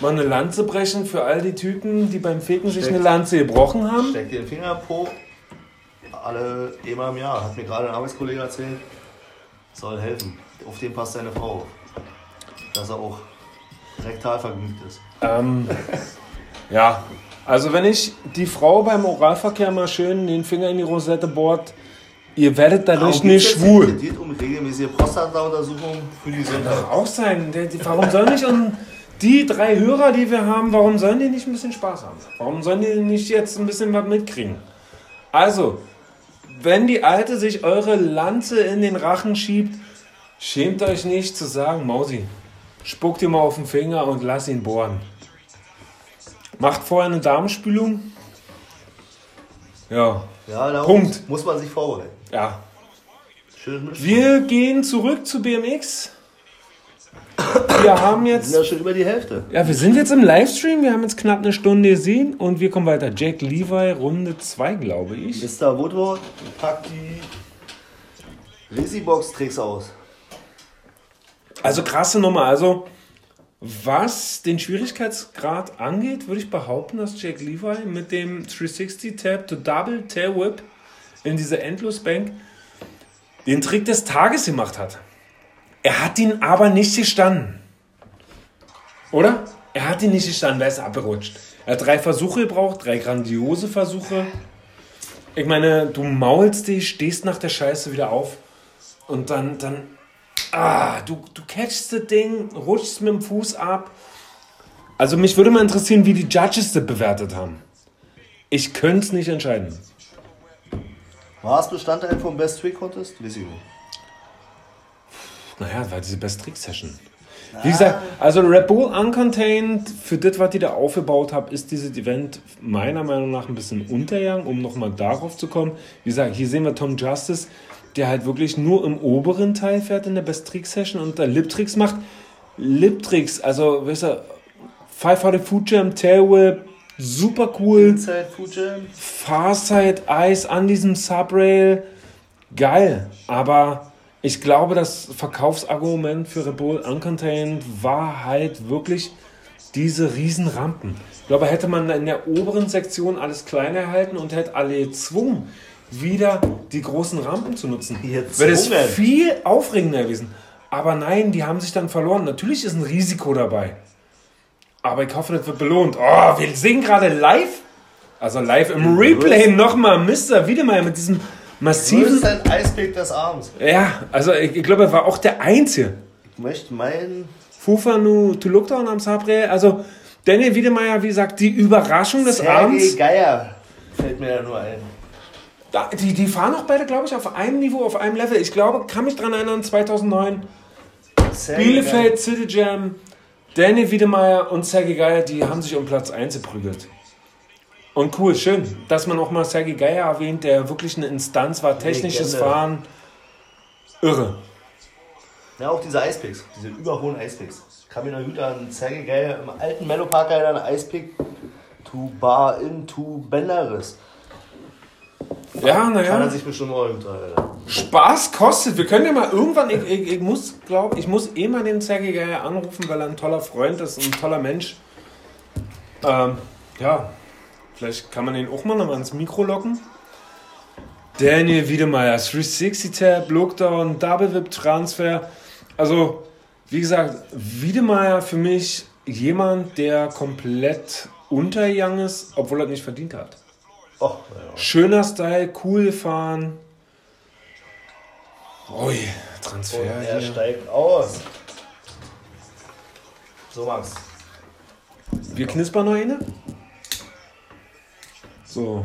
Mal eine Lanze brechen für all die Typen, die beim Feken sich eine Lanze gebrochen haben. Steck dir den Finger po. Alle einmal im Jahr. Hat mir gerade ein Arbeitskollege erzählt. Soll helfen. Auf den passt seine Frau. Dass er auch rektal vergnügt ist. Ähm, *laughs* ja, also wenn ich die Frau beim Oralverkehr mal schön den Finger in die Rosette bohrt, ihr werdet dadurch Darum nicht schwul. Es geht um regelmäßige Prostata-Untersuchung für die Gesundheit. Kann auch sein. Warum sollen nicht und die drei Hörer, die wir haben, warum sollen die nicht ein bisschen Spaß haben? Warum sollen die nicht jetzt ein bisschen was mitkriegen? Also, wenn die Alte sich eure Lanze in den Rachen schiebt, schämt euch nicht zu sagen, Mausi, spuckt ihr mal auf den Finger und lass ihn bohren. Macht vorher eine Darmspülung. Ja, Ja, da Punkt. muss man sich vorbereiten. ja. Wir gehen zurück zu BMX. Wir haben Wir jetzt sind ja schon über die Hälfte. Ja, wir sind jetzt im Livestream. Wir haben jetzt knapp eine Stunde gesehen und wir kommen weiter. Jack Levi, Runde 2, glaube ich. Mr. Woodward packt die Risi-Box-Tricks aus. Also krasse Nummer. Also, was den Schwierigkeitsgrad angeht, würde ich behaupten, dass Jack Levi mit dem 360 Tab to Double Tail Whip in dieser Endlosbank den Trick des Tages gemacht hat. Er hat ihn aber nicht gestanden. Oder? Er hat ihn nicht gestanden, er ist abgerutscht. Er hat drei Versuche gebraucht, drei grandiose Versuche. Ich meine, du maulst dich, stehst nach der Scheiße wieder auf und dann, dann, ah, du, du catchst das Ding, rutschst mit dem Fuß ab. Also mich würde mal interessieren, wie die Judges das bewertet haben. Ich könnte es nicht entscheiden. War es Bestandteil vom Best Trick Contest? Weiß ich nicht. Naja, war diese Best Trick Session. Wie gesagt, also Red Bull Uncontained, für das, was die da aufgebaut haben, ist dieses Event meiner Meinung nach ein bisschen untergegangen, um nochmal darauf zu kommen. Wie gesagt, hier sehen wir Tom Justice, der halt wirklich nur im oberen Teil fährt in der Best Trick Session und da Lip Tricks macht. Lip Tricks, also, weißt du, Five Out Food Jam, Tail Whip, super cool. Inside Food Jam. Farside Eis an diesem Subrail, geil. Aber ich glaube, das Verkaufsargument für Red Bull Uncontained war halt wirklich diese riesen Rampen. Ich glaube, hätte man in der oberen Sektion alles kleiner erhalten und hätte alle gezwungen, wieder die großen Rampen zu nutzen, Jetzt wäre es Moment. viel aufregender gewesen. Aber nein, die haben sich dann verloren. Natürlich ist ein Risiko dabei. Aber ich hoffe, das wird belohnt. Oh, wir sehen gerade live, also live im Replay nochmal Mr. Wiedemeyer mit diesem massiven. bist ein Eispick des Abends. Ja, also ich, ich glaube, er war auch der Einzige. Ich möchte meinen. Fufa nu Tulukton am Sabre. Also Daniel Wiedemeyer, wie gesagt, die Überraschung des Sergei Abends. Geier fällt mir ja nur ein. Da, die, die fahren auch beide, glaube ich, auf einem Niveau, auf einem Level. Ich glaube, kann mich dran erinnern, 2009, Sergei Bielefeld, City Jam, Daniel Wiedemeyer und Sergei Geier, die haben sich um Platz 1 geprügelt. Und cool, schön, dass man auch mal Sergei Geier erwähnt, der wirklich eine Instanz war, technisches Legende. Fahren. Irre. Ja, auch diese Eispicks, diese überhohen Eispicks. Gut an Sergei Geier im alten Mellow Park einen Eispick to Bar in to Benderis. Ja, Kann er naja. sich bestimmt erinnern. Spaß kostet. Wir können ja mal irgendwann, ich, ich, ich muss, glaube ich, muss eh mal den Sergei Geier anrufen, weil er ein toller Freund ist, ein toller Mensch. Ähm, ja, vielleicht kann man den auch mal nochmal ins Mikro locken. Daniel Wiedemeyer, 360 Tab, Lookdown, Double Whip Transfer. Also, wie gesagt, Wiedemeyer für mich jemand, der komplett untergegangen ist, obwohl er nicht verdient hat. Oh, ja. Schöner Style, cool gefahren. Ui, Transfer Und er hier. steigt aus. So, Max. Wir knispern noch eine. So.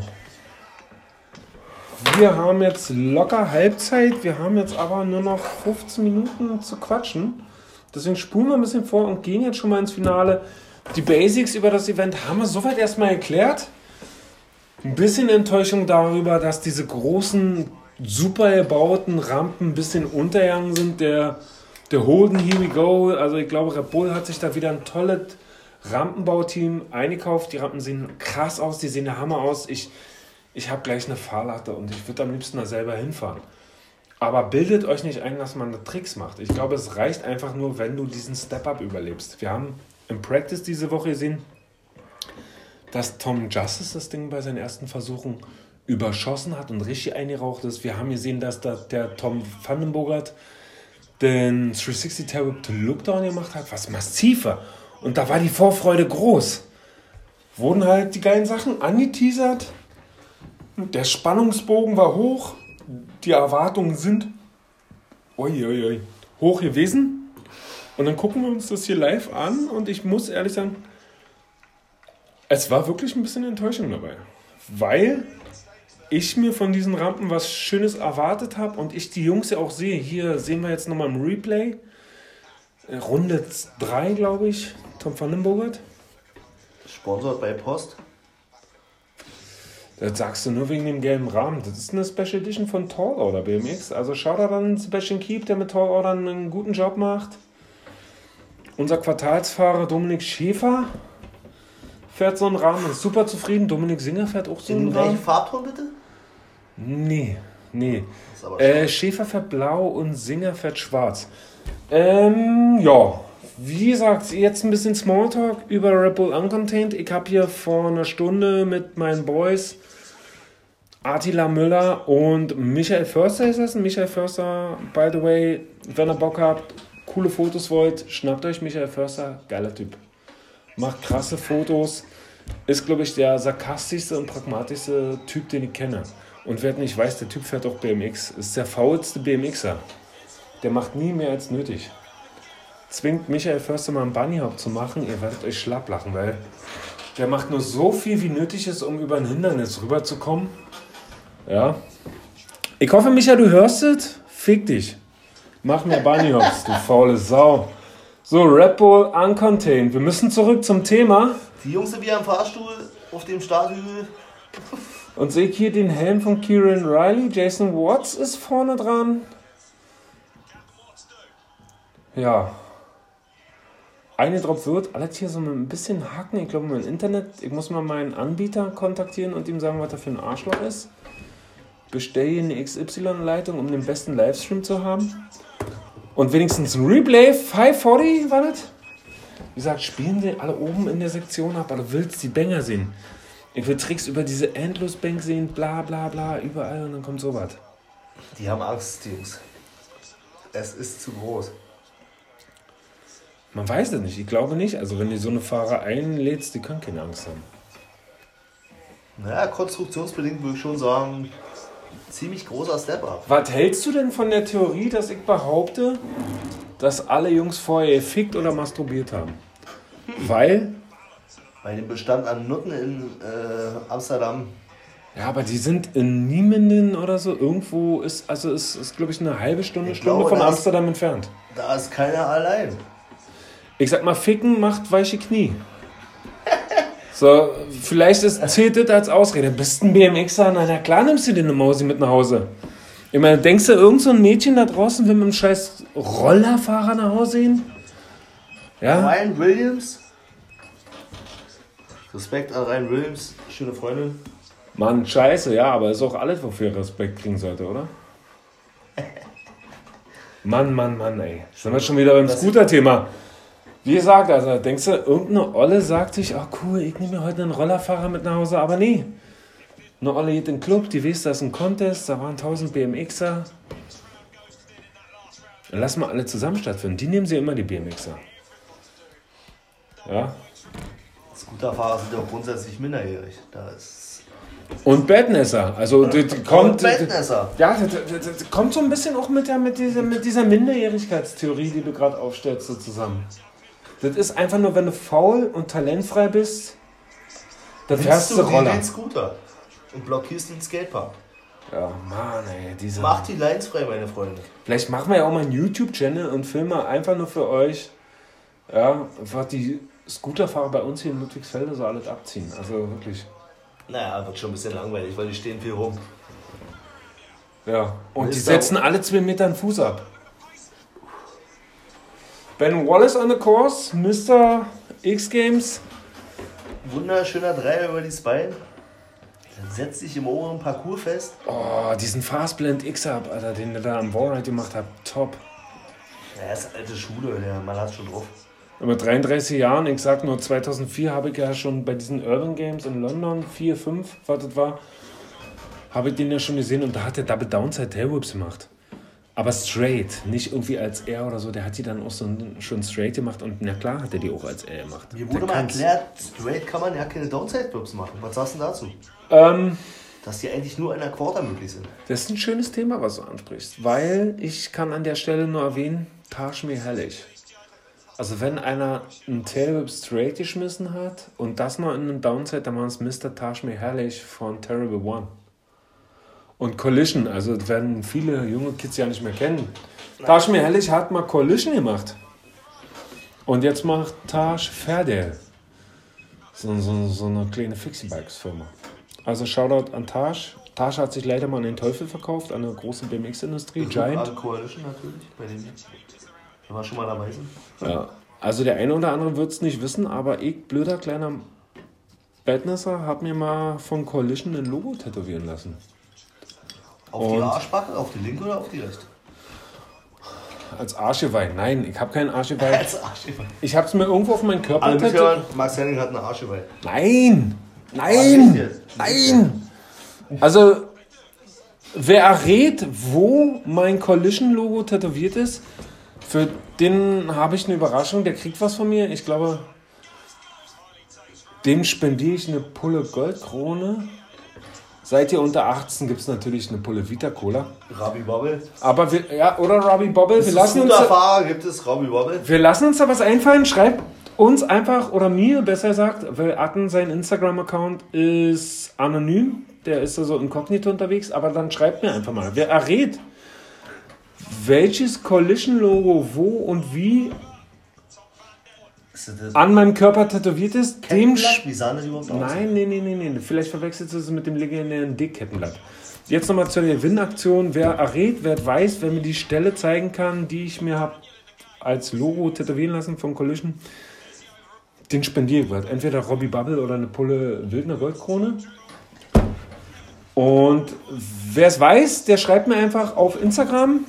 Wir haben jetzt locker Halbzeit. Wir haben jetzt aber nur noch 15 Minuten zu quatschen. Deswegen spulen wir ein bisschen vor und gehen jetzt schon mal ins Finale. Die Basics über das Event haben wir soweit erstmal erklärt. Ein bisschen Enttäuschung darüber, dass diese großen, super gebauten Rampen ein bisschen untergegangen sind. Der, der Holden Here We Go, also ich glaube, Red Bull hat sich da wieder ein tolles Rampenbauteam eingekauft. Die Rampen sehen krass aus, die sehen der Hammer aus. Ich, ich habe gleich eine Fahrlatte und ich würde am liebsten da selber hinfahren. Aber bildet euch nicht ein, dass man Tricks macht. Ich glaube, es reicht einfach nur, wenn du diesen Step-Up überlebst. Wir haben im Practice diese Woche gesehen, dass Tom Justice das Ding bei seinen ersten Versuchen überschossen hat und richtig eingeraucht ist. Wir haben gesehen, dass da der Tom Vandenbogart den 360 Terrible to Lookdown gemacht hat, was massiv war. Und da war die Vorfreude groß. Wurden halt die geilen Sachen angeteasert. Der Spannungsbogen war hoch. Die Erwartungen sind ui, ui, ui, hoch gewesen. Und dann gucken wir uns das hier live an und ich muss ehrlich sagen, es war wirklich ein bisschen Enttäuschung dabei. Weil ich mir von diesen Rampen was Schönes erwartet habe und ich die Jungs ja auch sehe. Hier sehen wir jetzt nochmal im Replay. Äh, Runde 3, glaube ich. Tom van den Bogart. Sponsort bei Post. Das sagst du nur wegen dem gelben Rahmen. Das ist eine Special Edition von Tall Order BMX. Also schaut da an Sebastian Keep, der mit Tall Order einen guten Job macht. Unser Quartalsfahrer Dominik Schäfer fährt so einen Rahmen, ist super zufrieden. Dominik Singer fährt auch so einen In welchem Rahmen. Farbton bitte? Nee, nee. Äh, Schäfer fährt blau und Singer fährt schwarz. Ähm, ja. Wie gesagt, jetzt ein bisschen Smalltalk über Red Bull Uncontained. Ich habe hier vor einer Stunde mit meinen Boys Attila Müller und Michael Förster gesessen. Michael Förster, by the way, wenn ihr Bock habt, coole Fotos wollt, schnappt euch Michael Förster, geiler Typ. Macht krasse Fotos, ist, glaube ich, der sarkastischste und pragmatischste Typ, den ich kenne. Und wer nicht weiß, der Typ fährt auch BMX. Ist der faulste BMXer. Der macht nie mehr als nötig. Zwingt Michael Förster mal einen Bunnyhop zu machen, ihr werdet euch schlapp lachen, weil der macht nur so viel, wie nötig ist, um über ein Hindernis rüberzukommen. Ja. Ich hoffe, Michael, du hörst es. Fick dich. Mach mir Bunnyhops, du faule Sau. So, Red Bull Uncontained. Wir müssen zurück zum Thema. Die Jungs sind wie am Fahrstuhl auf dem Starthügel. Und sehe ich hier den Helm von Kieran Riley. Jason Watts ist vorne dran. Ja. Eine drauf wird, alles hier so ein bisschen hacken. Ich glaube, mein Internet, ich muss mal meinen Anbieter kontaktieren und ihm sagen, was er für ein Arschloch ist. Bestell hier eine XY-Leitung, um den besten Livestream zu haben. Und wenigstens ein Replay 540 war das? Wie gesagt, spielen sie alle oben in der Sektion ab, aber du willst die Banger sehen. Ich will Tricks über diese Endlosbank sehen, bla bla bla, überall und dann kommt sowas. Die haben Angst, die Jungs. Es ist zu groß. Man weiß es nicht, ich glaube nicht. Also wenn du so eine Fahrer einlädst, die können keine Angst haben. Naja, konstruktionsbedingt würde ich schon sagen, ziemlich großer Step-Up. Was hältst du denn von der Theorie, dass ich behaupte, dass alle Jungs vorher gefickt oder masturbiert haben? Weil, Bei dem Bestand an Nutten in äh, Amsterdam, ja, aber die sind in Niemenden oder so. Irgendwo ist, also ist, ist glaube ich, eine halbe Stunde, Ich Stunde glaube, von Amsterdam entfernt. da ist keiner allein. Ich sag mal, ficken macht weiche Knie. So, vielleicht ist, zählt das als Ausrede. Bist ein BMXer? Na, na klar nimmst du dir eine Mausi mit nach Hause. Ich meine, denkst du, irgend so ein Mädchen da draußen will mit einem scheiß Rollerfahrer nach Hause gehen? Ja? Ryan Williams. Respekt an Ryan Williams, schöne Freundin. Mann, scheiße, ja, aber ist auch alles, wofür er Respekt kriegen sollte, oder? *laughs* Mann, Mann, Mann, ey. Sind wir schon wieder beim Scooter-Thema. Wie gesagt, also denkst du, irgendeine Olle sagt sich, ach cool, ich nehme mir heute einen Rollerfahrer mit nach Hause, aber nee. Eine Olle geht in den Club, die weiß, da ist ein Contest, da waren 1000 BMXer. Lass mal alle zusammen stattfinden. Die nehmen sie immer, die BMXer. Ja. Scooterfahrer sind ja grundsätzlich minderjährig. Da ist. Und Badnesser. Also, die kommt. Bettnässer. Ja, das, das, das kommt so ein bisschen auch mit, der, mit, dieser, mit dieser Minderjährigkeitstheorie, die du gerade aufstellst, so zusammen. Das ist einfach nur, wenn du faul und talentfrei bist, dann fährst du Willst Roller. den Scooter und blockierst den Skatepark. Ja, Mann, ey, diese. Mach die Lines frei, meine Freunde. Vielleicht machen wir ja auch mal einen YouTube-Channel und filmen einfach nur für euch, ja, was die Scooterfahrer bei uns hier in Ludwigsfelde so alles abziehen. Also wirklich. Naja, wird schon ein bisschen langweilig, weil die stehen viel rum. Ja. Und die Ist da- setzen alle zwei Meter einen Fuß ab. Ben Wallace on the course, Mr. X Games. Wunderschöner Dreier über die Spine. Dann setzt sich im oberen Parcours fest. Oh, diesen Fastblend X-Up, Alter, den ihr da am Wallride gemacht habt. Top. Ja, ist alte Schule, der Mann hat schon drauf. Mit 33 Jahren, ich sag nur 2004 habe ich ja schon bei diesen Urban Games in London, 4, 5, was das war, habe ich den ja schon gesehen und da hat der Double Downside Tailwhips gemacht. Aber straight, nicht irgendwie als er oder so, der hat die dann auch so schon straight gemacht und na klar hat er die auch als er gemacht. Mir wurde Der mal kann's. erklärt, straight kann man ja keine Downside-Whips machen. Was sagst du denn dazu? Ähm, Dass die eigentlich nur in der Quarter möglich sind. Das ist ein schönes Thema, was du ansprichst, weil ich kann an der Stelle nur erwähnen, Taj Herrlich. Also wenn einer einen Tailwhip straight geschmissen hat und das noch in einem Downside, dann war es Mr. Taj Herrlich von Terrible One. Und Collision, also das werden viele junge Kids ja nicht mehr kennen. Taj Herrlich hat mal Collision gemacht. Und jetzt macht Taj Ferdel. So, so, so eine kleine Fixie-Bikes-Firma. Also Shoutout an Taj. Taj hat sich leider mal an den Teufel verkauft, an eine große BMX-Industrie, Giant. An Coalition natürlich, bei dem wenn wir schon mal dabei sind. Ja. Also der eine oder andere wird es nicht wissen, aber ich, blöder kleiner Badnesser, hab mir mal von Coalition ein Logo tätowieren lassen. Auf die Und- Arschbacke, auf die linke oder auf die rechte? Als Arscheweih. Nein, ich habe keinen Arscheweih. Als Arschgeweih. Ich habe es mir irgendwo auf meinen Körper Alle tätowiert. mithören, Max Henning hat eine Arschgeweih. Nein! Nein! Nein! Also, wer errät, wo mein Collision-Logo tätowiert ist, für den habe ich eine Überraschung. Der kriegt was von mir. Ich glaube, Dem spendiere ich eine Pulle Goldkrone. Seid ihr unter 18, gibt es natürlich eine Pulle Vita Cola. Rabbi Bobble. Aber wir, ja, oder Robbie Bobble, wir lassen, uns, Fahrer gibt es Rabbi Bobble. wir lassen uns da was einfallen. Schreibt uns einfach, oder mir besser gesagt, weil Atten, sein Instagram-Account ist anonym. Der ist also inkognito unterwegs. Aber dann schreibt mir einfach mal. Wer errät, welches Collision-Logo wo und wie das das an meinem Körper tätowiert ist, dem? Wie sah das überhaupt aus? Nein, nee, nee, nee, nee. Vielleicht verwechselst du es mit dem legendären Dickkettenblatt. Jetzt nochmal zur Gewinnaktion. Wer errät, wer weiß, wer mir die Stelle zeigen kann, die ich mir habe als Logo tätowieren lassen von Collision, den spendiere ich. Entweder Robbie Bubble oder eine Pulle Wildner Goldkrone. Und wer es weiß, der schreibt mir einfach auf Instagram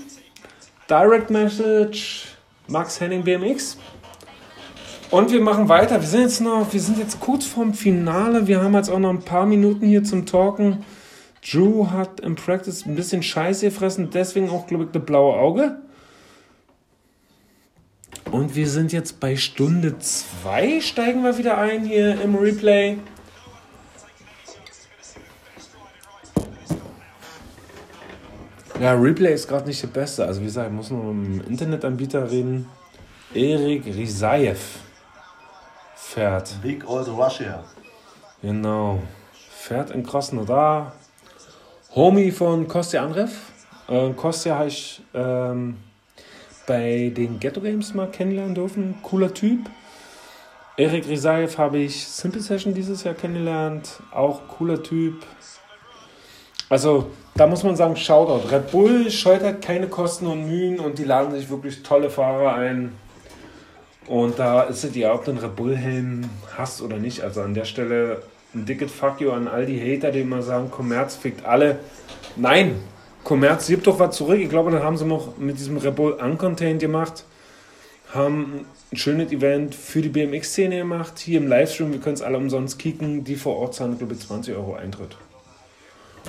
Direct Message Max Henning BMX. Und wir machen weiter. Wir sind jetzt noch, wir sind jetzt kurz vorm Finale. Wir haben jetzt auch noch ein paar Minuten hier zum Talken. Drew hat im Practice ein bisschen Scheiße gefressen, deswegen auch, glaube ich, das blaue Auge. Und wir sind jetzt bei Stunde 2. Steigen wir wieder ein hier im Replay. Ja, Replay ist gerade nicht der beste. Also wie gesagt, ich muss noch mit dem Internetanbieter reden. Erik Risaev fährt. Big Old Russia. Genau. Fährt in Krasnodar. Homie von Kostja Andrev. Äh, Kostja habe ich ähm, bei den Ghetto Games mal kennenlernen dürfen. Cooler Typ. Erik Risaev habe ich Simple Session dieses Jahr kennengelernt. Auch cooler Typ. Also, da muss man sagen, Shoutout. Red Bull scheut halt keine Kosten und Mühen und die laden sich wirklich tolle Fahrer ein. Und da ist es dir, ob du einen Red Bull-Helm hast oder nicht. Also an der Stelle ein dickes Fuck you an all die Hater, die immer sagen, Kommerz fickt alle. Nein, Kommerz gibt doch was zurück. Ich glaube, dann haben sie noch mit diesem Red Bull Uncontained gemacht. Haben ein schönes Event für die BMX-Szene gemacht. Hier im Livestream, wir können es alle umsonst kicken. Die vor Ort zahlen, glaube ich, 20 Euro Eintritt.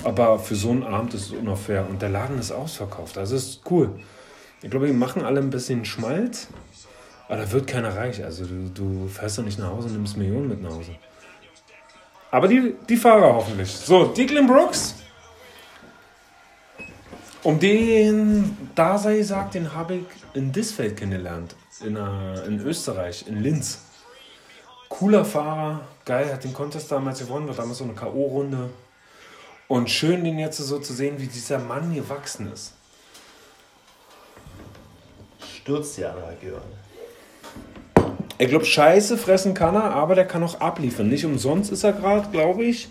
Aber für so einen Abend ist es unfair. Und der Laden ist ausverkauft. Also ist cool. Ich glaube, die machen alle ein bisschen Schmalz. Aber da wird keiner reich. Also du, du fährst ja nicht nach Hause und nimmst Millionen mit nach Hause. Aber die, die Fahrer hoffentlich. So, Declan Brooks. Um den da sei gesagt, den habe ich in Disfeld kennengelernt. In, äh, in Österreich, in Linz. Cooler Fahrer, geil, hat den Contest damals gewonnen, war damals so eine K.O.-Runde. Und schön, den jetzt so zu sehen, wie dieser Mann gewachsen ist. Stürzt ja an Ich glaube, Scheiße fressen kann er, aber der kann auch abliefern. Nicht umsonst ist er gerade, glaube ich,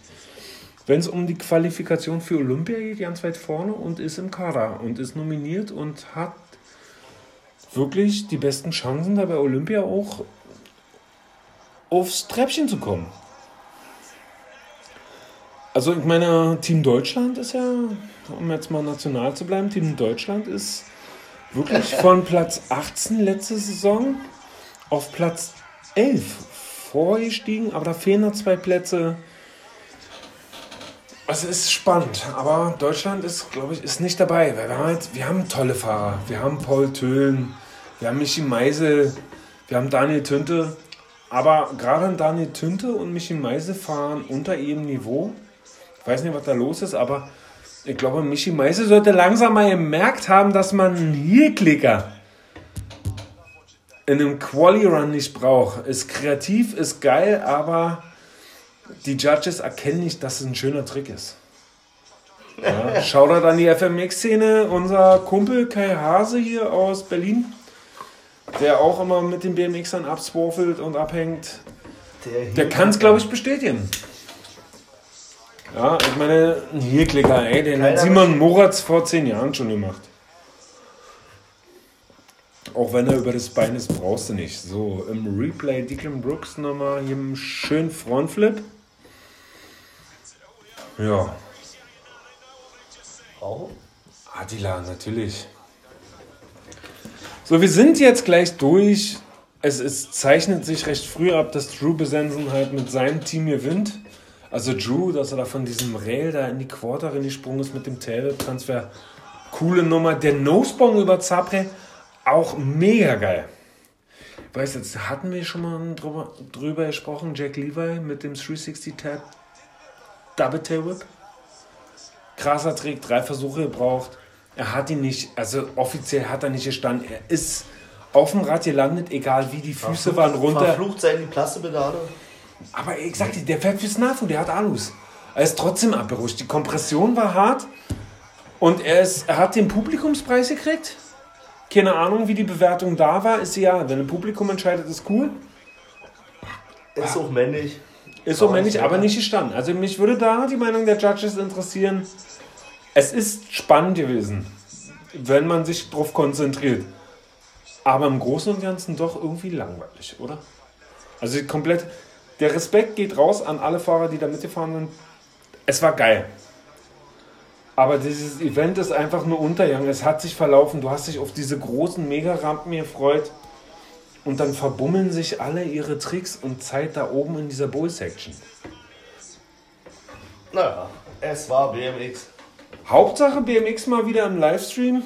wenn es um die Qualifikation für Olympia geht, ganz weit vorne und ist im Kader und ist nominiert und hat wirklich die besten Chancen, da bei Olympia auch aufs Treppchen zu kommen. Also ich meine, Team Deutschland ist ja, um jetzt mal national zu bleiben, Team Deutschland ist wirklich von Platz 18 letzte Saison auf Platz 11 vorgestiegen, aber da fehlen noch zwei Plätze. Es ist spannend, aber Deutschland ist, glaube ich, ist nicht dabei. Weil wir, haben halt, wir haben tolle Fahrer. Wir haben Paul Töhlen, wir haben Michi Meisel, wir haben Daniel Tünte. Aber gerade Daniel Tünte und Michi Meisel fahren unter ihrem Niveau. Ich weiß nicht, was da los ist, aber ich glaube, Michi Meisel sollte langsam mal gemerkt haben, dass man einen Hier-Klicker in einem Quali-Run nicht braucht. Ist kreativ, ist geil, aber die Judges erkennen nicht, dass es ein schöner Trick ist. Ja, Shoutout an die FMX-Szene, unser Kumpel Kai Hase hier aus Berlin, der auch immer mit den BMXern abswurfelt und abhängt. Der kann es, glaube ich, bestätigen. Ja, ich meine, ein Hier-Klicker, ey, den hat Keiner Simon Moratz vor zehn Jahren schon gemacht. Auch wenn er über das Bein ist, brauchst du nicht. So, im Replay Declan Brooks nochmal hier einen schönen Frontflip. Ja, Auch? Attila, natürlich. So, wir sind jetzt gleich durch. Es, es zeichnet sich recht früh ab, dass Drew Besensen halt mit seinem Team gewinnt. Also Drew, dass er da von diesem Rail da in die Quarter gesprungen ist mit dem Tail-Transfer. Coole Nummer. Der Nosebong über Zapre, auch mega geil. Weißt du, jetzt hatten wir schon mal drüber, drüber gesprochen, Jack Levi mit dem 360 Tab Double Tail Whip. Krasser Trick, drei Versuche gebraucht. Er hat ihn nicht, also offiziell hat er nicht gestanden. Er ist auf dem Rad gelandet, egal wie die Füße waren runter. Verflucht sein die Plastepedale. Aber ich sag dir, der fährt fürs NAFU, der hat Alus. Er ist trotzdem abgerutscht. Die Kompression war hart und er, ist, er hat den Publikumspreis gekriegt. Keine Ahnung, wie die Bewertung da war. Ist ja, wenn ein Publikum entscheidet, ist cool. Ist auch männlich. Ist Aber männlich, aber nicht gestanden. Also mich würde da die Meinung der Judges interessieren. Es ist spannend gewesen, wenn man sich darauf konzentriert. Aber im Großen und Ganzen doch irgendwie langweilig, oder? Also komplett. Der Respekt geht raus an alle Fahrer, die da mitgefahren sind. Es war geil. Aber dieses Event ist einfach nur untergegangen. Es hat sich verlaufen. Du hast dich auf diese großen Mega-Rampen gefreut. Und dann verbummeln sich alle ihre Tricks und Zeit da oben in dieser Bowl-Section. Naja, es war BMX. Hauptsache BMX mal wieder im Livestream.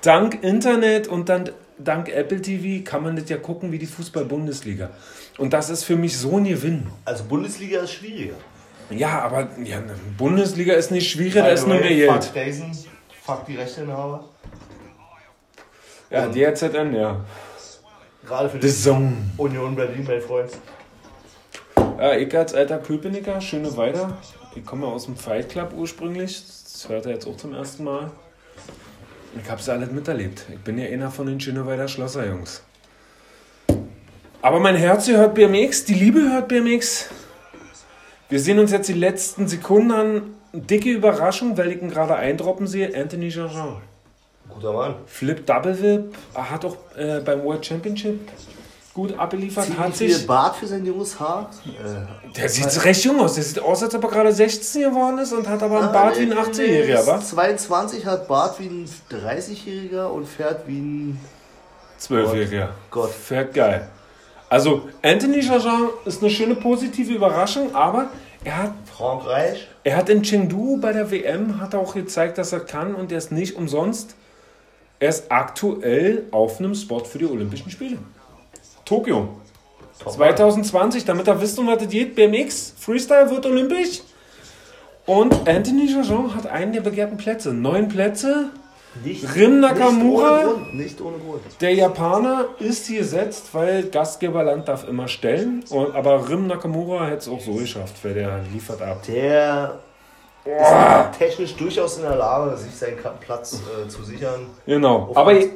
Dank Internet und dann dank Apple TV kann man das ja gucken wie die Fußball-Bundesliga. Und das ist für mich so ein Gewinn. Also Bundesliga ist schwieriger. Ja, aber ja, Bundesliga ist nicht schwierig, da ist nur Geld. Fuck Jason, fuck die Rechteinhaber. Ja, DRZN, ja. Gerade für die Zone. Union Berlin, mein Freund. Ja, ich als alter Köpenicker, schöne Weiter. Ich komme ja aus dem Fight Club ursprünglich. Das hört er jetzt auch zum ersten Mal. Ich hab's alles miterlebt. Ich bin ja einer von den Schöneweider Schlosserjungs. Aber mein Herz hört BMX, die Liebe hört BMX. Wir sehen uns jetzt die letzten Sekunden an. Dicke Überraschung, weil ich ihn gerade eindroppen sehe. Anthony Jean. Guter Mann. Flip Double Whip. Er hat auch äh, beim World Championship gut abgeliefert. Hat Ziemlich viel sich Bart für sein junges Haar. Äh, Der sieht recht jung aus. Der sieht aus, als ob er gerade 16 geworden ist und hat aber einen Bart wie ein 18-Jähriger, wa? 22 hat Bart wie ein 30-Jähriger und fährt wie ein 12-Jähriger. Gott. Fährt geil. Also, Anthony Jarjan ist eine schöne positive Überraschung, aber er hat, Frankreich. er hat in Chengdu bei der WM hat er auch gezeigt, dass er kann und er ist nicht umsonst. Er ist aktuell auf einem Spot für die Olympischen Spiele. Tokio. Top 2020, damit ihr wisst, um was es geht. BMX, Freestyle wird olympisch. Und Anthony Jarjan hat einen der begehrten Plätze. Neun Plätze. Nicht, Rim Nakamura. Nicht ohne Grund. Ohne Grund. Der Japaner ist hier gesetzt, weil Gastgeberland darf immer stellen. Und, aber Rim Nakamura hätte es auch so geschafft, weil der liefert ab. Der ist technisch durchaus in der Lage, sich seinen Platz äh, zu sichern. Genau. Aber ich,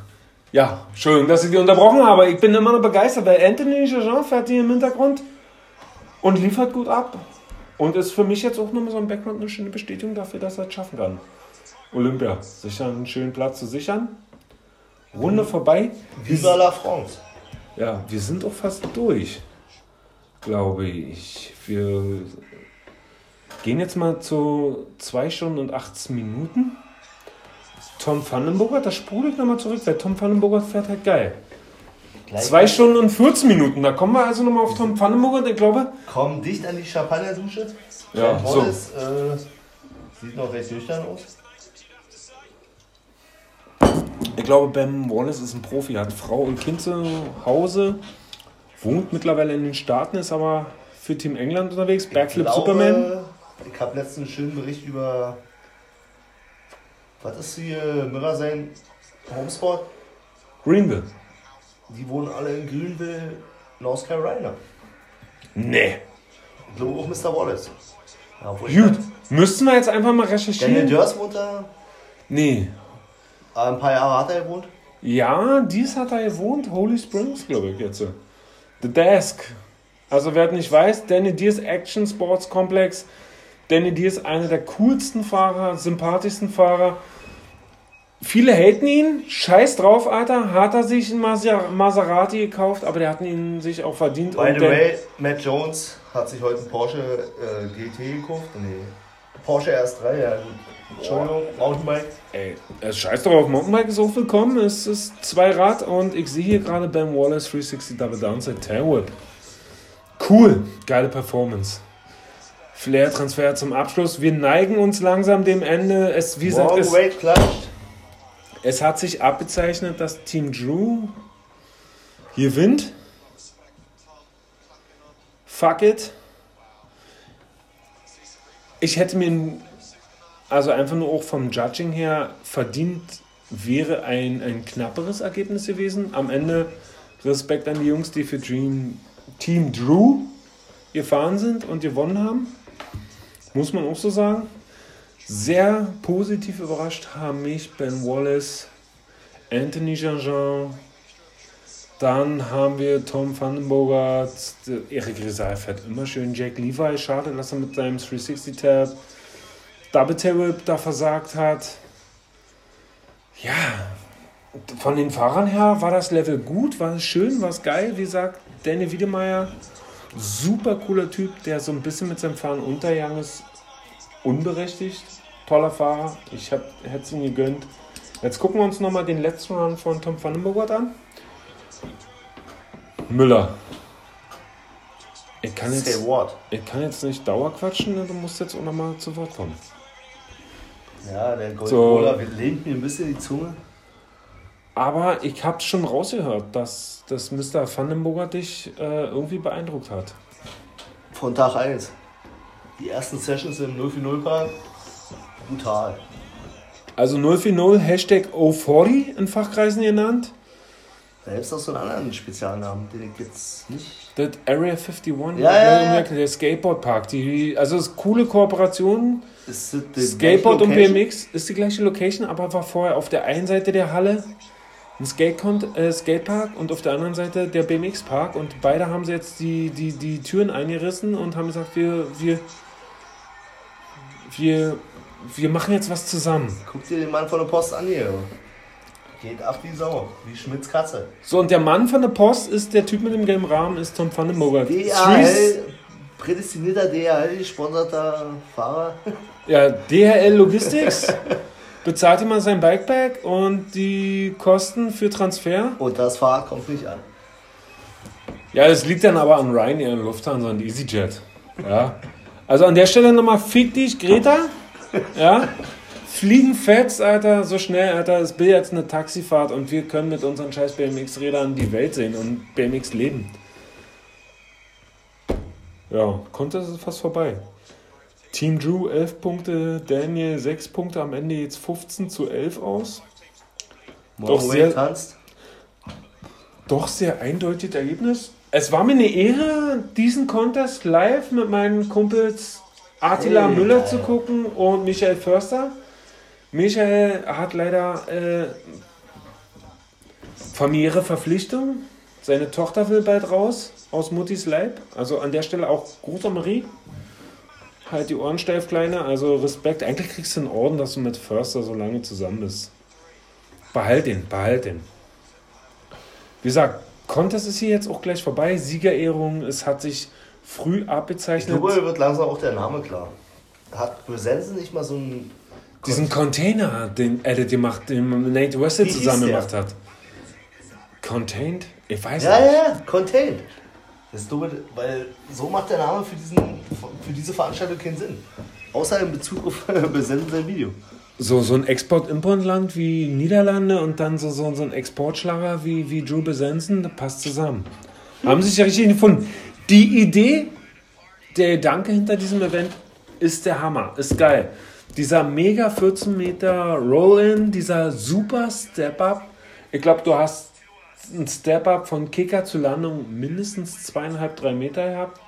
*laughs* ja, schön, dass ich die unterbrochen habe. aber Ich bin immer noch begeistert, weil Anthony Jean fährt hier im Hintergrund und liefert gut ab. Und ist für mich jetzt auch nochmal so ein Background eine schöne Bestätigung dafür, dass er es schaffen kann. Olympia, sich einen schönen Platz zu sichern. Runde vorbei. Viva la France. Ja, wir sind auch fast durch, glaube ich. Wir gehen jetzt mal zu 2 Stunden und 18 Minuten. Tom Vandenburger, da spule ich nochmal zurück, weil Tom Vandenburger fährt halt geil. Gleich 2 Stunden und 14 Minuten, da kommen wir also nochmal auf Tom Vandenburger, ich glaube. Komm dicht an die Champagnerdusche. Ja, so. Äh, sieht noch recht nüchtern aus. Ich glaube, Ben Wallace ist ein Profi, hat Frau und Kind zu Hause, wohnt mittlerweile in den Staaten, ist aber für Team England unterwegs, Backflip glaube, Superman. Ich habe letztens einen schönen Bericht über. Was ist hier? Miller sein Homesport? Greenville. Die wohnen alle in Greenville, North Carolina. Nee. Ich glaube auch Mr. Wallace. Ja, Gut, müssten wir jetzt einfach mal Daniel recherchieren? Durs wohnt da. Nee. Äh, Ein paar Jahre hat er gewohnt. Ja, dies hat er gewohnt, Holy Springs, glaube ich jetzt. The Desk. Also wer nicht weiß, Danny Deers Action Sports Complex. Danny Deers ist einer der coolsten Fahrer, sympathischsten Fahrer. Viele haten ihn, scheiß drauf, Alter. Hat er sich einen Maser- Maserati gekauft, aber der hat ihn sich auch verdient. By the way, Matt Jones hat sich heute einen Porsche äh, GT gekauft. Nee. Porsche RS3, ja gut. Entschuldigung, Mountainbike. Ey, scheiß drauf, Mountainbike ist auch willkommen. Es ist zwei Rad und ich sehe hier gerade Ben Wallace 360 Double Downside Tail Whip. Cool, geile Performance. Flair-Transfer zum Abschluss. Wir neigen uns langsam dem Ende. Es, wie gesagt, es, es hat sich abgezeichnet, dass Team Drew Hier Wind. Fuck it. Ich hätte mir, also einfach nur auch vom Judging her, verdient wäre ein, ein knapperes Ergebnis gewesen. Am Ende Respekt an die Jungs, die für Dream, Team Drew gefahren sind und gewonnen haben. Muss man auch so sagen. Sehr positiv überrascht haben mich Ben Wallace, Anthony Jean-Jean, dann haben wir Tom Vandenberger, Erik Rizal fährt immer schön, Jack Levi, schade, dass er mit seinem 360-Tab Double Tail da versagt hat. Ja, von den Fahrern her war das Level gut, war es schön, war es geil. Wie gesagt, Danny Wiedemeyer, super cooler Typ, der so ein bisschen mit seinem Fahren untergegangen ist. Unberechtigt, toller Fahrer. Ich hätte es ihm gegönnt. Jetzt gucken wir uns nochmal den letzten Run von Tom Vandenberg an. Müller. Ich kann, jetzt, ich kann jetzt nicht Dauerquatschen, du musst jetzt auch nochmal zu Wort kommen. Ja, der Gold so. lehnt mir ein bisschen die Zunge. Aber ich habe schon rausgehört, dass, dass Mr. Vandenburger dich äh, irgendwie beeindruckt hat. Von Tag 1. Die ersten Sessions im 040 Park, brutal. Also 040 Hashtag 040 in Fachkreisen genannt. Es auch so einen anderen Spezialnamen, den ich jetzt nicht. Das Area 51, ja, ja, ja. der Skateboardpark. Die, also es ist coole Kooperation. Skateboard und BMX ist die gleiche Location, aber war vorher auf der einen Seite der Halle ein Skate äh, Skatepark und auf der anderen Seite der BMX-Park. Und beide haben sie jetzt die, die, die Türen eingerissen und haben gesagt, wir, wir, wir, wir machen jetzt was zusammen. Guck dir den Mann von der Post an hier. Geht ab wie Sau, wie Schmidts Katze. So, und der Mann von der Post ist der Typ mit dem gelben Rahmen, ist Tom van den Mogert. DHL, prädestinierter DHL-gesponserter Fahrer. Ja, DHL Logistics. *laughs* bezahlt immer sein Bikepack und die Kosten für Transfer. Und das Fahrrad kommt nicht an. Ja, das liegt dann aber an Ryanair und Lufthansa und EasyJet. Ja. Also an der Stelle nochmal fick dich, Greta. Ja. Fliegen fetzt, Alter, so schnell, Alter. Es will jetzt eine Taxifahrt und wir können mit unseren scheiß BMX-Rädern die Welt sehen und BMX leben. Ja, konnte es fast vorbei. Team Drew 11 Punkte, Daniel 6 Punkte, am Ende jetzt 15 zu 11 aus. Doch sehr, doch sehr eindeutiges Ergebnis. Es war mir eine Ehre, diesen Contest live mit meinen Kumpels Attila hey, Müller zu gucken und Michael Förster. Michael hat leider äh, familiäre Verpflichtungen. Seine Tochter will bald raus aus Muttis Leib. Also an der Stelle auch großer Marie. Halt die Ohren steif, Kleine. Also Respekt. Eigentlich kriegst du einen Orden, dass du mit Förster so lange zusammen bist. Behalt ihn, behalt ihn. Wie gesagt, Contest ist hier jetzt auch gleich vorbei. Siegerehrung, es hat sich früh abbezeichnet. Ich glaube, wird langsam auch der Name klar. Hat Brüsensen nicht mal so ein diesen Container, den er den macht, den Nate Wessel zusammen gemacht hat. Contained? Ich weiß ja, nicht. Ja, ja, Contained. Das ist dumm, weil so macht der Name für, diesen, für diese Veranstaltung keinen Sinn. Außer in Bezug auf *laughs* Besenden sein Video. So, so ein Export-Import-Land wie Niederlande und dann so, so, so ein Exportschlager wie, wie Drew Besensen, das passt zusammen. Haben sich ja richtig gefunden. Die Idee, der Gedanke hinter diesem Event ist der Hammer, ist geil. Dieser mega 14 Meter Roll-In, dieser super Step-Up. Ich glaube, du hast ein Step-Up von Kicker zu Landung mindestens zweieinhalb, drei Meter gehabt.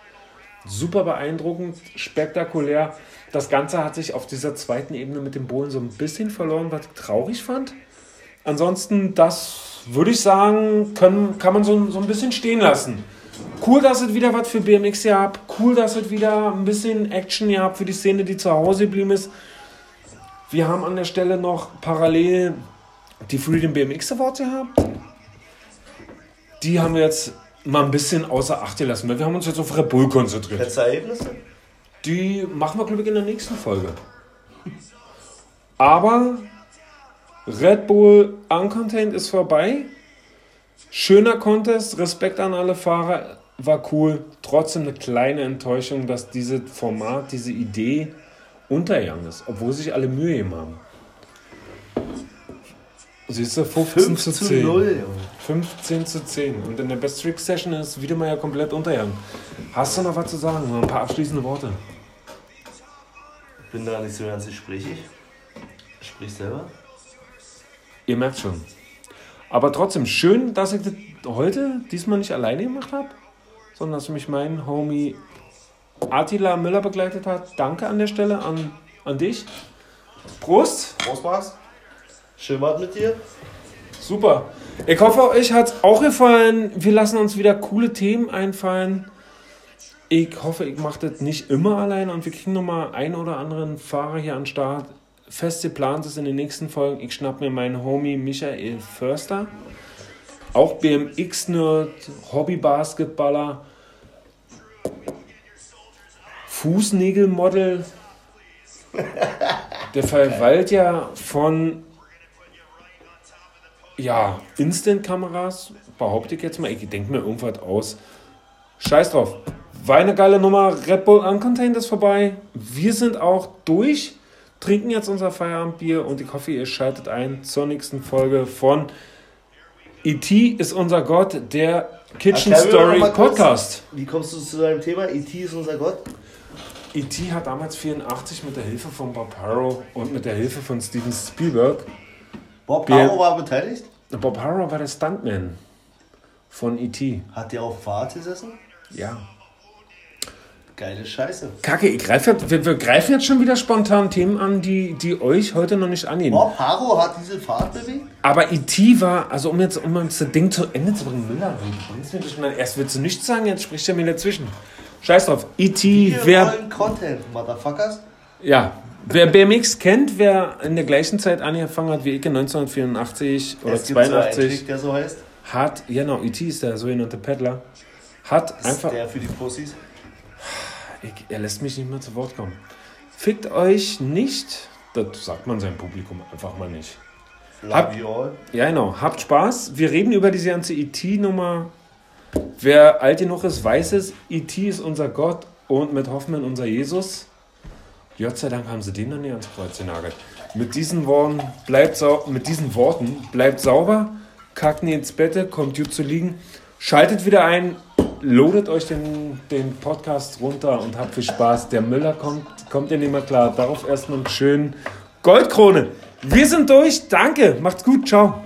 Super beeindruckend, spektakulär. Das Ganze hat sich auf dieser zweiten Ebene mit dem Bohlen so ein bisschen verloren, was ich traurig fand. Ansonsten, das würde ich sagen, können, kann man so, so ein bisschen stehen lassen. Cool, dass es wieder was für BMX gehabt. Cool, dass es wieder ein bisschen Action gehabt für die Szene, die zu Hause geblieben ist. Wir haben an der Stelle noch parallel die Freedom BMX Awards gehabt. Die haben wir jetzt mal ein bisschen außer Acht gelassen, weil wir haben uns jetzt auf Red Bull konzentriert. Letzte Ergebnisse? Die machen wir, glaube ich, in der nächsten Folge. Aber Red Bull Uncontained ist vorbei. Schöner Contest, Respekt an alle Fahrer, war cool. Trotzdem eine kleine Enttäuschung, dass dieses Format, diese Idee untergegangen ist, obwohl sich alle Mühe gegeben haben. Siehst du, 15 5 zu zu 10. 0, Junge. 15 zu 10. Und in der Best Trick Session ist Wiedemeyer komplett untergegangen. Hast du noch was zu sagen? Noch ein paar abschließende Worte. Bin da nicht so ganz gesprächig. Sprich selber. Ihr merkt schon. Aber trotzdem, schön, dass ich das heute diesmal nicht alleine gemacht habe, sondern dass mich mein Homie Attila Müller begleitet hat. Danke an der Stelle an, an dich. Prost! Prost, Max. Schön was mit dir. Super. Ich hoffe, euch hat es auch gefallen. Wir lassen uns wieder coole Themen einfallen. Ich hoffe, ich mache das nicht immer allein und wir kriegen nochmal einen oder anderen Fahrer hier an den Start. Fest geplant ist in den nächsten Folgen. Ich schnapp mir meinen Homie Michael Förster. Auch BMX-Nerd, Hobby-Basketballer, Fußnägelmodel. Der verwaltet ja von ja, Instant-Kameras, behaupte ich jetzt mal. Ich denke mir irgendwas aus. Scheiß drauf. War eine geile Nummer. Red Bull Uncontained ist vorbei. Wir sind auch durch. Trinken jetzt unser Feierabendbier und ich hoffe, ihr schaltet ein zur nächsten Folge von E.T. ist unser Gott, der Kitchen mir Story mal kurz, Podcast. Wie kommst du zu deinem Thema? E.T. ist unser Gott. E.T. hat damals 84 mit der Hilfe von Bob Harrow und mit der Hilfe von Steven Spielberg. Bob Harrow war beteiligt. Bob Harrow war der Stuntman von E.T. Hat der auf Fahrt gesessen? Ja. Geile Scheiße. Kacke, ich greif jetzt, wir, wir greifen jetzt schon wieder spontan Themen an, die, die euch heute noch nicht angehen. Bob Harrow hat diese Fahrt bewegt? Aber E.T. war, also um jetzt, um das Ding zu Ende zu bringen, Müller, du bringst mir das schon- erst willst du nichts sagen, jetzt spricht er mir dazwischen. Scheiß drauf. E.T., Wir wer, wollen Content, Motherfuckers. ja, wer BMX kennt, wer in der gleichen Zeit angefangen hat wie ich in 1984 oder es gibt so einen 82, Trick, der so heißt. hat, genau, E.T. ist der sogenannte Peddler, hat ist einfach, der für die Pussys. ich, er lässt mich nicht mehr zu Wort kommen. Fickt euch nicht, das sagt man seinem Publikum einfach mal nicht. Hab- Love you all. Ja, genau. Habt Spaß. Wir reden über diese ganze E.T.-Nummer. Wer alt genug ist, weiß es. E.T. ist unser Gott und mit Hoffmann unser Jesus. Gott sei Dank haben sie den dann nicht ans Kreuz genagelt. Mit diesen Worten bleibt, sau mit diesen Worten bleibt sauber, kackt nie ins Bett, kommt gut zu liegen, schaltet wieder ein, loadet euch den, den Podcast runter und habt viel Spaß. Der Müller kommt, kommt ihr nicht mehr klar. Darauf erstmal einen schönen Goldkrone. Wir sind durch. Danke. Macht's gut. Ciao.